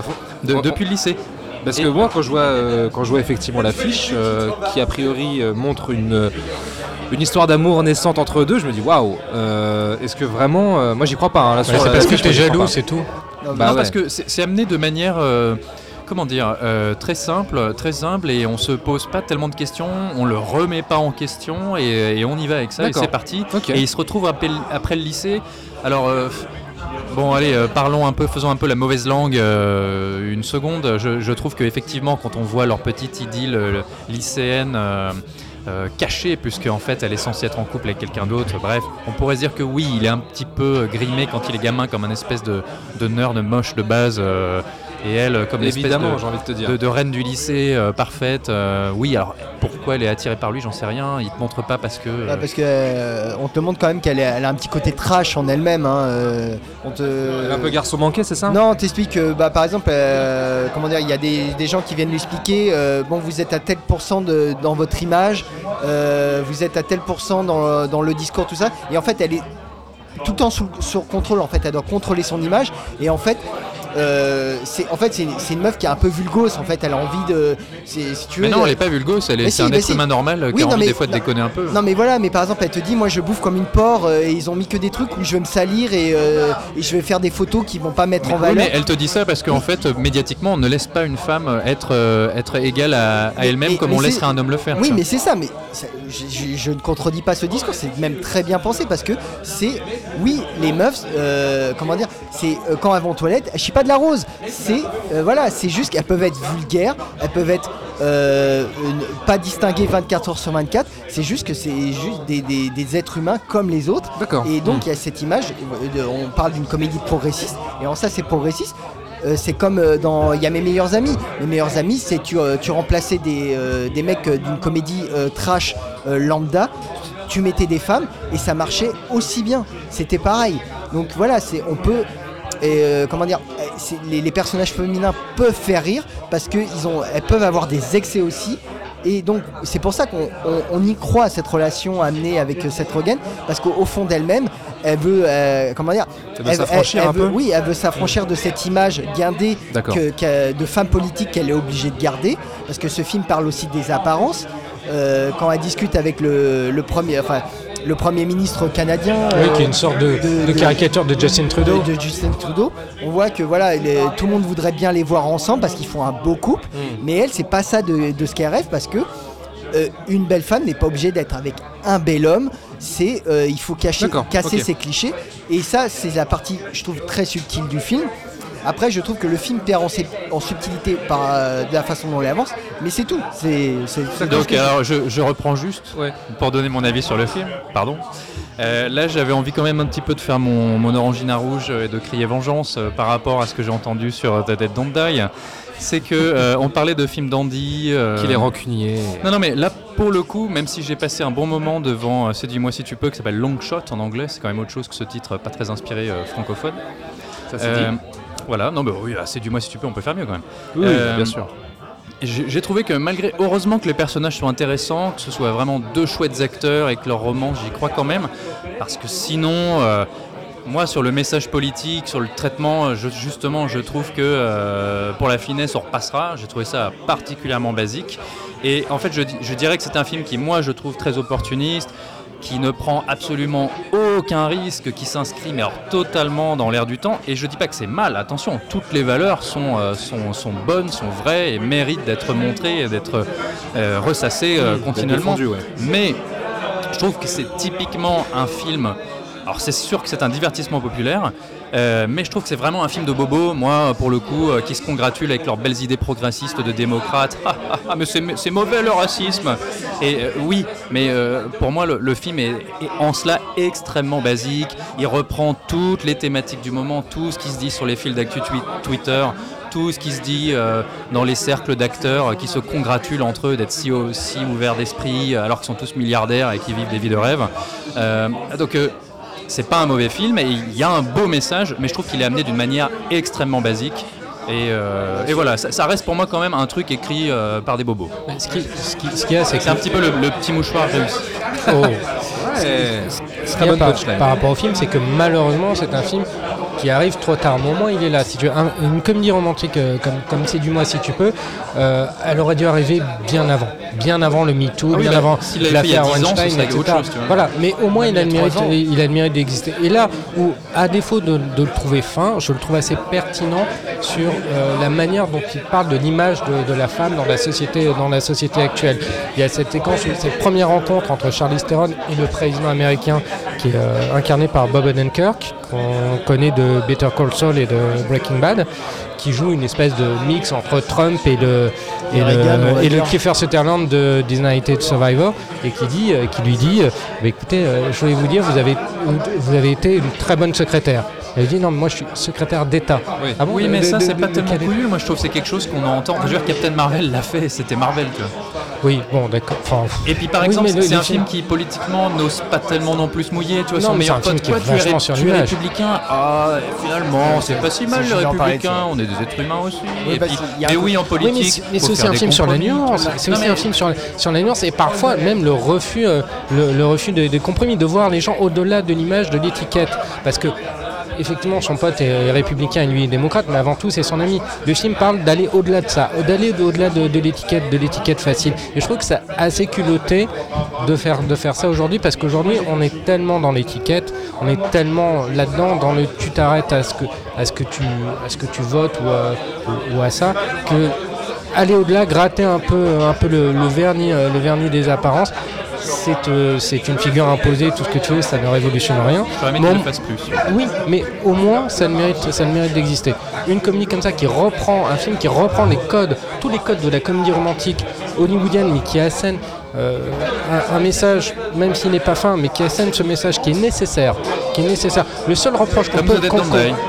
de- depuis le lycée. Parce que moi, quand je vois, euh, quand je vois effectivement l'affiche, euh, qui a priori euh, montre une, une histoire d'amour naissante entre eux deux, je me dis waouh, euh, est-ce que vraiment. euh, moi, j'y crois pas. hein, là, sur Ouais, c'est la- parce que l'affiche, t'es moi, j'y crois jaloux, pas. c'est tout. Non, Bah non, ouais. parce que c'est c'est amené de manière, euh, comment dire, euh, très simple, très humble, et on se pose pas tellement de questions, on le remet pas en question, et, et on y va avec ça, et D'accord. c'est parti. Ok. Et il se retrouve après, le- après le lycée. Alors, euh, bon, allez, euh, parlons un peu, faisons un peu la mauvaise langue euh, une seconde. Je, je trouve qu'effectivement, quand on voit leur petite idylle euh, lycéenne. cachée puisque en fait elle est censée être en couple avec quelqu'un d'autre bref on pourrait dire que oui il est un petit peu grimé quand il est gamin comme un espèce de, de nerd moche de base et elle euh, comme l'espèce Évidemment, de, j'ai envie de te dire. de, de reine du lycée euh, parfaite euh, oui alors pourquoi elle est attirée par lui j'en sais rien il te montre pas parce que euh, Ah, parce que euh, on te montre quand même qu'elle a un petit côté trash en elle-même. hein, euh, on te... Elle est un peu garçon manqué, c'est ça? Non, on t'explique que, bah, par exemple, euh, comment dire, il y a des, des gens qui viennent lui expliquer, euh, bon, vous êtes à tel pourcent de- dans votre image, euh, vous êtes à tel pourcent dans, dans le discours, tout ça, et en fait, elle est tout le temps sous, sur contrôle, en fait, elle doit contrôler son image, et en fait, euh, c'est en fait c'est une, meuf qui est un peu vulgose en fait elle a envie de si tu veux mais non elle est pas vulgose elle est c'est si, un être si. humain normal euh, Oui, qui a envie mais- des fois de non. déconner un peu Non mais voilà, mais par exemple elle te dit moi je bouffe comme une porc euh, et ils ont mis que des trucs où je vais me salir et, euh, et je vais faire des photos qui vont pas mettre en Oui, valeur. mais elle te dit ça parce qu'en fait, médiatiquement, on ne laisse pas une femme être, être égale à, elle-même comme mais on laisserait un homme le faire. Oui mais c'est ça, mais ça- je, je- je ne contredis pas ce discours, c'est même très bien pensé parce que c'est, oui les meufs, comment dire, c'est quand elles vont aux toilettes, elles chient pas de la rose, c'est, euh, voilà, c'est juste qu'elles peuvent être vulgaires, elles peuvent être euh, une- pas distinguées 24 heures sur 24, c'est juste que c'est juste des, des- des êtres humains comme les autres. D'accord. Et donc Hmm. il y a cette image, euh, de- on parle d'une comédie progressiste, et en ça c'est progressiste. Euh, c'est comme dans Il y a mes meilleurs amis. Mes meilleurs amis, c'est tu, tu remplaçais des, des mecs d'une comédie trash lambda, tu mettais des femmes et ça marchait aussi bien. C'était pareil. Donc voilà, c'est on peut. Et euh, comment dire, euh, les, les personnages féminins peuvent faire rire parce que ils ont, elles peuvent avoir des excès aussi. Et donc c'est pour ça qu'on on- on y croit à cette relation amenée avec euh, Seth Rogen parce qu'au au fond d'elle-même, elle veut, euh, comment dire, Elle veut s'affranchir elle un veut- peu Oui, elle veut s'affranchir de cette image guindée que- que- de femme politique qu'elle est obligée de garder, parce que ce film parle aussi des apparences. Euh, quand elle discute avec le, le premier, enfin, le premier ministre canadien, Oui, euh, qui est une sorte de, de caricature de Justin Trudeau. de, de Justin Trudeau, on voit que voilà, les- tout le monde voudrait bien les voir ensemble parce qu'ils font un beau couple, Hmm. mais elle, c'est pas ça de, de ce qu'elle rêve parce que euh, une belle femme n'est pas obligée d'être avec un bel homme. C'est euh, il faut cacher, casser ses clichés. Et ça, c'est la partie, je trouve, très subtile du film. Après, je trouve que le film perd en, subtilité par euh, de la façon dont il avance, mais c'est tout. C'est c'est- c'est Donc je- alors je, je reprends juste Ouais. pour donner mon avis sur le film. Pardon. Euh, là j'avais envie quand même un petit peu de faire mon, mon orangina rouge et de crier vengeance euh, par rapport à ce que j'ai entendu sur The Dead Don't Die. C'est que euh, on parlait de films dandy. euh, Qu'il est rancunier. Non, non, mais là, pour le coup, même si j'ai passé un bon moment devant euh, Séduis-moi si tu peux, qui s'appelle Long Shot en anglais, c'est quand même autre chose que ce titre pas très inspiré euh, francophone. Ça c'est Euh, dit. Voilà, non, mais oui, ah, Séduis-moi si tu peux, on peut faire mieux quand même. Oui, euh, bien sûr. J'ai trouvé que malgré, heureusement que les personnages sont intéressants, que ce soit vraiment deux chouettes acteurs et que leur roman, j'y crois quand même, parce que sinon, euh, moi sur le message politique, sur le traitement, je- justement, je trouve que euh, pour la finesse, on repassera. J'ai trouvé ça particulièrement basique. Et en fait, je dirais que c'est un film qui, moi, je trouve très opportuniste qui ne prend absolument aucun risque, qui s'inscrit mais alors totalement dans l'air du temps. Et je dis pas que c'est mal, attention, toutes les valeurs sont, euh, sont, sont bonnes, sont vraies et méritent d'être montrées et d'être euh, ressassées euh, continuellement. ouais. Mais je trouve que c'est typiquement un film. Alors c'est sûr que c'est un divertissement populaire, euh, mais je trouve que c'est vraiment un film de bobo, moi pour le coup, euh, qui se congratule avec leurs belles idées progressistes de démocrates. Ah, ah, ah, mais c'est mauvais le racisme. Et euh, oui, mais pour moi le, film est, en cela extrêmement basique. Il reprend toutes les thématiques du moment, tout ce qui se dit sur les fils d'actu twi- Twitter, tout ce qui se dit dans les cercles d'acteurs qui se congratulent entre eux d'être si, ouverts d'esprit alors qu'ils sont tous milliardaires et qui vivent des vies de rêve. Donc c'est pas un mauvais film et il y a un beau message, mais je trouve qu'il est amené d'une manière extrêmement basique. Et, euh, et voilà, ça, ça reste pour moi quand même un truc écrit euh, par des bobos. Mais Ce qui- ce qui- ce qu'il y a, c'est que C'est un petit peu le, le petit mouchoir réussi. Oh. Ouais. Ce Très qu'il y a bonne par, punchline. par rapport au film, c'est que malheureusement, c'est un film qui arrive trop tard. Mais au moins, il est là. Si tu veux, un- une comédie romantique euh, comme, comme C'est du moi si tu peux, euh, elle aurait dû arriver bien avant. Bien avant le MeToo, Ah oui, bien bah, avant l'affaire 10 ans, ce Weinstein, etc. chose. Voilà, mais au moins, il a, il a mérite, trois ans. il a le mérite d'exister. Et là où, à défaut de, de le trouver fin, je le trouve assez pertinent sur euh, la manière dont il parle de l'image de, de la femme dans la société, dans la société actuelle. Il y a cette séquence, cette première rencontre entre Charlize Theron et le président américain qui est incarné par Bob Odenkirk, qu'on connaît de Better Call Saul et de Breaking Bad, qui joue une espèce de mix entre Trump et le, et Et Reagan, on le, va et le dire. Kiefer Sutherland de Designated Survivor et qui, dit, euh, qui lui dit euh, Bah, écoutez, euh, je voulais vous dire, vous avez, vous avez été une très bonne secrétaire. Elle dit non, mais moi je suis secrétaire d'État. Oui, Ah bon, oui de- mais de- ça, c'est pas de tellement couillu. Moi, je trouve que c'est quelque chose qu'on entend. Je veux dire, Captain Marvel l'a fait, c'était Marvel, tu vois. Oui, bon, d'accord. Enfin, Et puis, par Oui, exemple, c'est un film qui, politiquement, n'ose pas tellement non plus se mouiller. Tu vois, Non, son meilleur un film pote, toi, tu es, sur tu es républicain. Ah, finalement, c'est pas si mal, les républicains. On est des êtres humains aussi. Oui, Et parce puis- mais un- oui, en politique. mais c'est- mais faut c'est aussi un film sur la nuance. C'est aussi un film sur, la- nuance et parfois même le refus, euh, des compromis, de voir les gens au-delà de l'image, de l'étiquette. Parce que effectivement, son pote est républicain et lui est démocrate, mais avant tout, c'est son ami. Le film parle d'aller au-delà de ça, d'aller au-delà de, l'étiquette, de l'étiquette facile. Et je trouve que c'est assez culotté de faire, de faire ça aujourd'hui, parce qu'aujourd'hui, on est tellement dans l'étiquette, on est tellement là-dedans, dans le tu t'arrêtes à ce que, à tu, à ce que tu votes ou à, ça, que aller au-delà, gratter un peu, un peu le vernis, euh, le vernis des apparences. C'est euh, c'est une figure imposée, tout ce que tu veux, ça ne révolutionne rien. Le fasse plus. oui, mais au moins ça le mérite, ça le mérite d'exister. Une comédie comme ça qui reprend un film qui reprend les codes, tous les codes de la comédie romantique hollywoodienne, mais qui assène euh, un, un message, même s'il n'est pas fin, mais qui assène ce message qui est nécessaire, qui est nécessaire. Le seul reproche qu'on peut,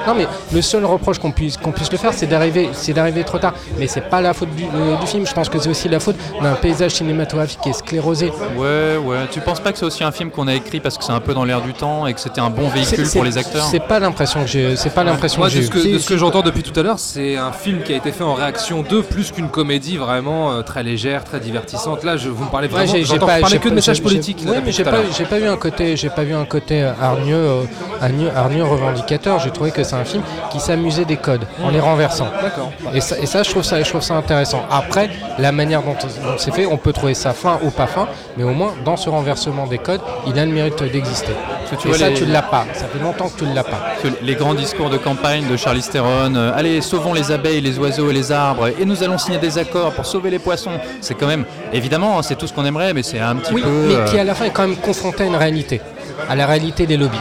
non mais le seul reproche qu'on puisse qu'on puisse le faire, c'est d'arriver, c'est d'arriver trop tard. Mais c'est pas la faute du, euh, du film. Je pense que c'est aussi la faute d'un paysage cinématographique qui est sclérosé. Ouais, ouais. Tu penses pas que c'est aussi un film qu'on a écrit parce que c'est un peu dans l'air du temps et que c'était un bon véhicule pour les acteurs? C'est pas l'impression que j'ai. C'est pas l'impression Moi, que de j'ai. ce que, eue. de ce que j'entends depuis tout à l'heure, c'est un film qui a été fait en réaction de plus qu'une comédie vraiment euh, très légère, très divertissante. Là, je, vous me parlez vraiment. j'ai- pas- que de messages politiques. Oui, mais j'ai pas, pas vu un côté, j'ai pas vu un côté euh, hargneux, euh, hargneux, hargneux revendicateur. J'ai trouvé que c'est un film qui s'amusait des codes en les renversant. D'accord. Et ça, et ça, je trouve ça, je trouve ça intéressant. Après, la manière dont, dont c'est fait, on peut trouver ça fin ou pas fin, mais au moins dans ce renversement des codes, il a le mérite d'exister. Que tu Et vois ça, les- tu l'as pas. Ça fait longtemps que tu l'as pas. que les grands discours de campagne de Charlize Theron, euh, allez, sauvons les abeilles, les oiseaux et les arbres, et nous allons signer des accords pour sauver les poissons. C'est quand même, évidemment, c'est tout ce qu'on aimerait, mais c'est un petit Oui, peu. mais euh, qui à la fin est quand même confronté à une réalité, à la réalité des lobbies.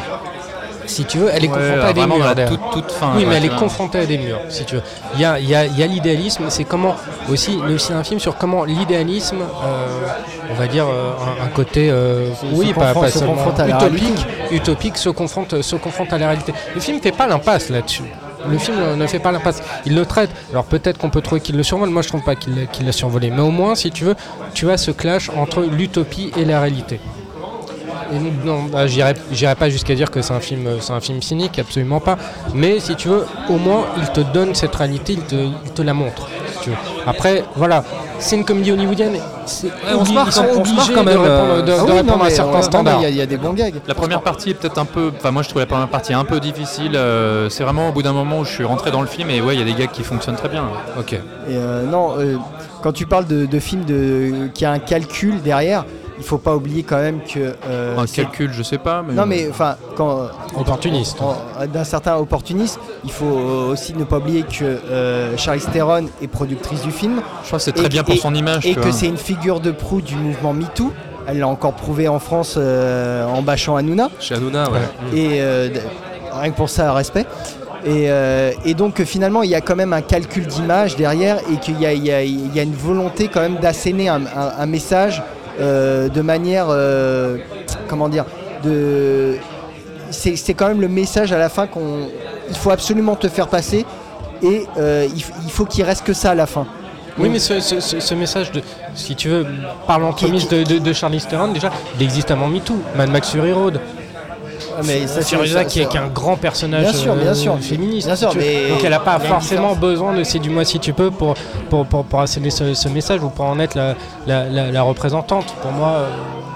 Si tu veux, elle est ouais, confrontée à des murs. dans la d'ailleurs. toute, toute fin. Oui, mais elle est confrontée à des murs, si tu veux. Il y a, il y a- il y a l'idéalisme, c'est comment aussi, aussi un film sur comment l'idéalisme, euh, on va dire euh, un, un côté, euh, oui, se pas, confronte- pas se seulement confronte à la utopique, se confronte, se confronte à la réalité. Le film fait pas l'impasse là-dessus. Le film ne fait pas l'impasse. Il le traite. Alors peut-être qu'on peut trouver qu'il le survole. Moi, je trouve pas qu'il l'a- qu'il l'a survolé. Mais au moins, si tu veux, tu as ce clash entre l'utopie et la réalité. Et non, bah, j'irai pas jusqu'à dire que c'est un film, c'est un film cynique, absolument pas. Mais si tu veux, au moins, il te donne cette réalité, il te, il te la montre. si tu veux. Après, voilà, c'est une comédie hollywoodienne. c'est on se obli- marre ils sont quand- on se quand même, de répondre, euh, de- Ah de non, à certains standards. Il y a- il y, a des bons gags. La première partie est peut-être un peu. Enfin, moi je trouve la première partie un peu difficile. euh, c'est vraiment au bout d'un moment où je suis rentré dans le film et ouais, il y a des gags qui fonctionnent très bien. Ok. Et euh, non, euh, quand tu parles de, de films de, qui a un calcul derrière, il faut pas oublier quand même que. euh, un calcul, je sais pas. Mais Non, mais enfin, quand. Opportuniste. D'un certain opportunisme, il faut aussi ne pas oublier que euh, Charlize Theron est productrice du film je crois que c'est et- très bien pour et- son image. et que c'est une figure de proue du mouvement MeToo. Elle l'a encore prouvé en France euh, en bâchant Hanouna. Chez Hanouna, ouais. Et euh, rien que pour ça, respect. Et, euh, et donc finalement, il y a quand même un calcul d'image derrière et qu'il y a, y y une volonté quand même d'asséner un, un- un message euh, de manière, euh, comment dire, de, c'est c'est quand même le message à la fin qu'on, il faut absolument te faire passer et euh, il, il faut qu'il reste que ça à la fin. Oui, mais ce, ce- message, de, si tu veux, par l'entremise de, de, de Charlize Theron, déjà, il existe avant MeToo, Mad Max Fury Road. Ah, mais ça, c'est- qui est, un grand personnage Bien sûr, bien euh, sûr. féministe. Bien sûr, mais Donc elle n'a pas forcément besoin de Séduis-moi si tu peux pour, pour, pour, pour asséner ce, ce message ou pour en être la, la, la- la représentante. Pour moi, euh,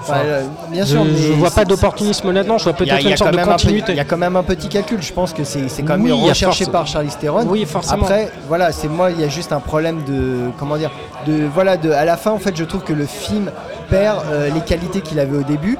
enfin, Enfin, euh, bien je, sûr, mais je vois pas c'est- d'opportunisme là-dedans, je vois peut-être une sorte de continuité. Il y a quand même un petit calcul. Je pense que c'est c'est quand même Oui, recherché force- par Charlize Theron. Oui, forcément. Après, voilà, c'est moi. Il y a juste un problème de comment dire. De voilà, de à la fin, en fait, je trouve que le film perd euh, les qualités qu'il avait au début.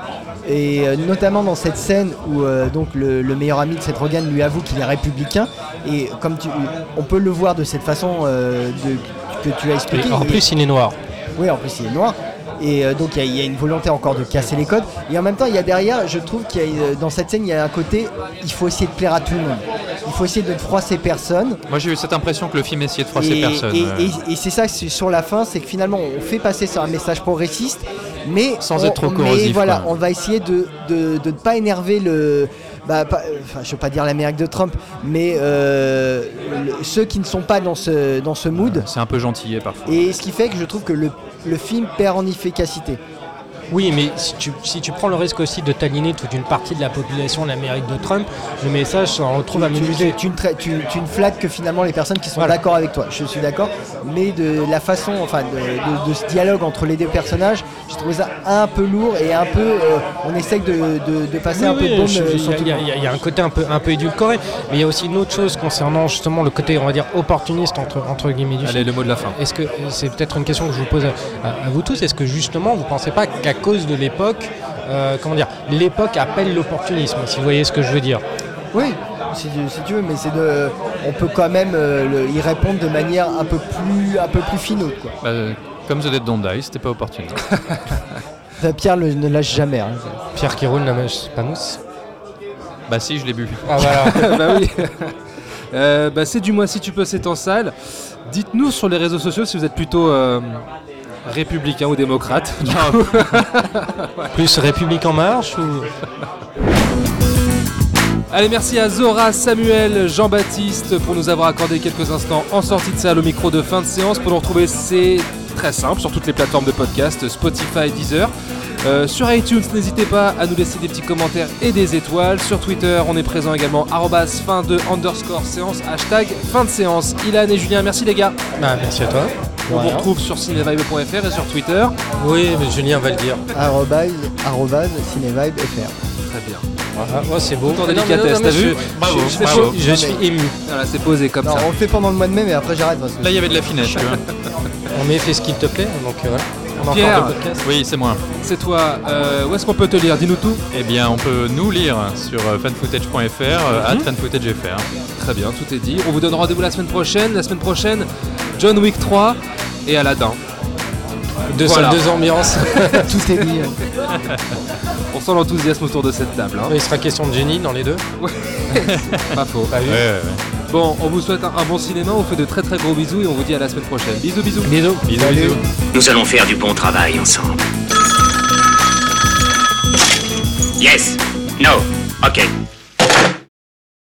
Et euh, notamment dans cette scène où euh, donc le, le meilleur ami de Seth Rogen lui avoue qu'il est républicain et comme tu, on peut le voir de cette façon euh, de- que tu as expliqué. Et en plus, il est noir. oui, en plus il est noir. Et euh, donc il y a- il y, a une volonté encore de casser les codes. Et en même temps, il y a derrière, je trouve qu'il y a dans cette scène, il y a un côté, il faut essayer de plaire à tout le monde. Il faut essayer de ne froisser personne. Moi j'ai eu cette impression que le film essayait de froisser et, personne. et- et- et c'est ça, sur la fin, c'est que finalement, on fait passer sur un message progressiste, mais Sans on- être trop mais corrosif, voilà, quoi. on va essayer de, de, de ne pas énerver le. Bah, pas- euh, enfin, je veux pas dire l'Amérique de Trump, mais euh, le- ceux qui ne sont pas dans ce, dans ce mood. C'est un peu gentillé parfois. Et ce qui fait que je trouve que le, le film perd en efficacité. Oui, mais si tu, si tu prends le risque aussi de t'aligner toute une partie de la population de l'Amérique de Trump, le message se retrouve à tu, tu, tu ne tra- tu- tu ne flattes que finalement les personnes qui sont Voilà. d'accord avec toi. Je suis d'accord, mais de la façon, enfin, de, de- de ce dialogue entre les deux personnages, j'ai trouvé ça un peu lourd et un peu. euh, on essaye de, de- de passer Oui, un peu de je- euh, il y a- y, y un côté un peu, un peu édulcoré, mais il y a aussi une autre chose concernant justement le côté, on va dire, opportuniste entre, entre guillemets du Allez, film. le mot de la fin. Est-ce que c'est peut-être une question que je vous pose à, à- à vous tous Est-ce que justement vous pensez pas qu'à cause de l'époque, euh, comment dire, l'époque appelle l'opportunisme, si vous voyez ce que je veux dire Oui, si, tu- si tu veux, mais c'est de. On peut quand même euh, le- y répondre de manière un peu plus, un peu plus finaude, quoi. Bah, euh, comme The Dead Don't Die, c'était pas opportun. Enfin, Pierre le- ne lâche jamais. hein. Pierre qui roule la mèche pas mousse. bah si, je l'ai bu. Ah voilà. bah oui. Euh, bah, c'est du mois si tu peux, c'est en salle. Dites-nous sur les réseaux sociaux si vous êtes plutôt euh, républicain ou démocrate. Plus République en marche ou? Allez, merci à Zora, Samuel, Jean-Baptiste pour nous avoir accordé quelques instants en sortie de salle au micro de fin de séance. Pour nous retrouver, c'est très simple sur toutes les plateformes de podcast, Spotify, Deezer. Euh, sur iTunes, n'hésitez pas à nous laisser des petits commentaires et des étoiles. Sur Twitter, on est présent également, arrobas fin de underscore séance, hashtag fin de séance. Ilan et Julien, merci les gars. Bah, merci à toi. On vous retrouve sur cinevibe.fr et sur Twitter. Oui, mais Julien va le dire. Arrobase, arrobase, cinevibe FR. Très bien. Ah, ouais, c'est beau. Mais délicatesse, t'as vu je- Bravo, je, je- bravo. je suis ému. Voilà, c'est posé comme Non, ça. on le fait pendant le mois de mai, mais après j'arrête. parce que- Là, il y avait de la finesse, tu vois. On met fait ce qu'il te plaît, donc euh, voilà. On a Pierre. Oui, c'est moi. C'est toi. Euh, où est-ce qu'on peut te lire Dis-nous tout. Eh bien, on peut nous lire sur euh, fanfootage.fr, euh, at fanfootagefr. Très bien, tout est dit. On vous donne rendez-vous la semaine prochaine. La semaine prochaine, John Wick 3 et Aladdin. Deux Voilà. salles, deux ambiances. Tout est dit. On sent l'enthousiasme autour de cette table. hein. Il sera question de Jenny dans les deux. Pas faux. Pas vu. Bon, on vous souhaite un, un bon cinéma. On vous fait de très très gros bisous et on vous dit à la semaine prochaine. Bisous, bisous. Bisous. Bisous, Salut. bisous. Nous allons faire du bon travail ensemble. Yes. No. Ok.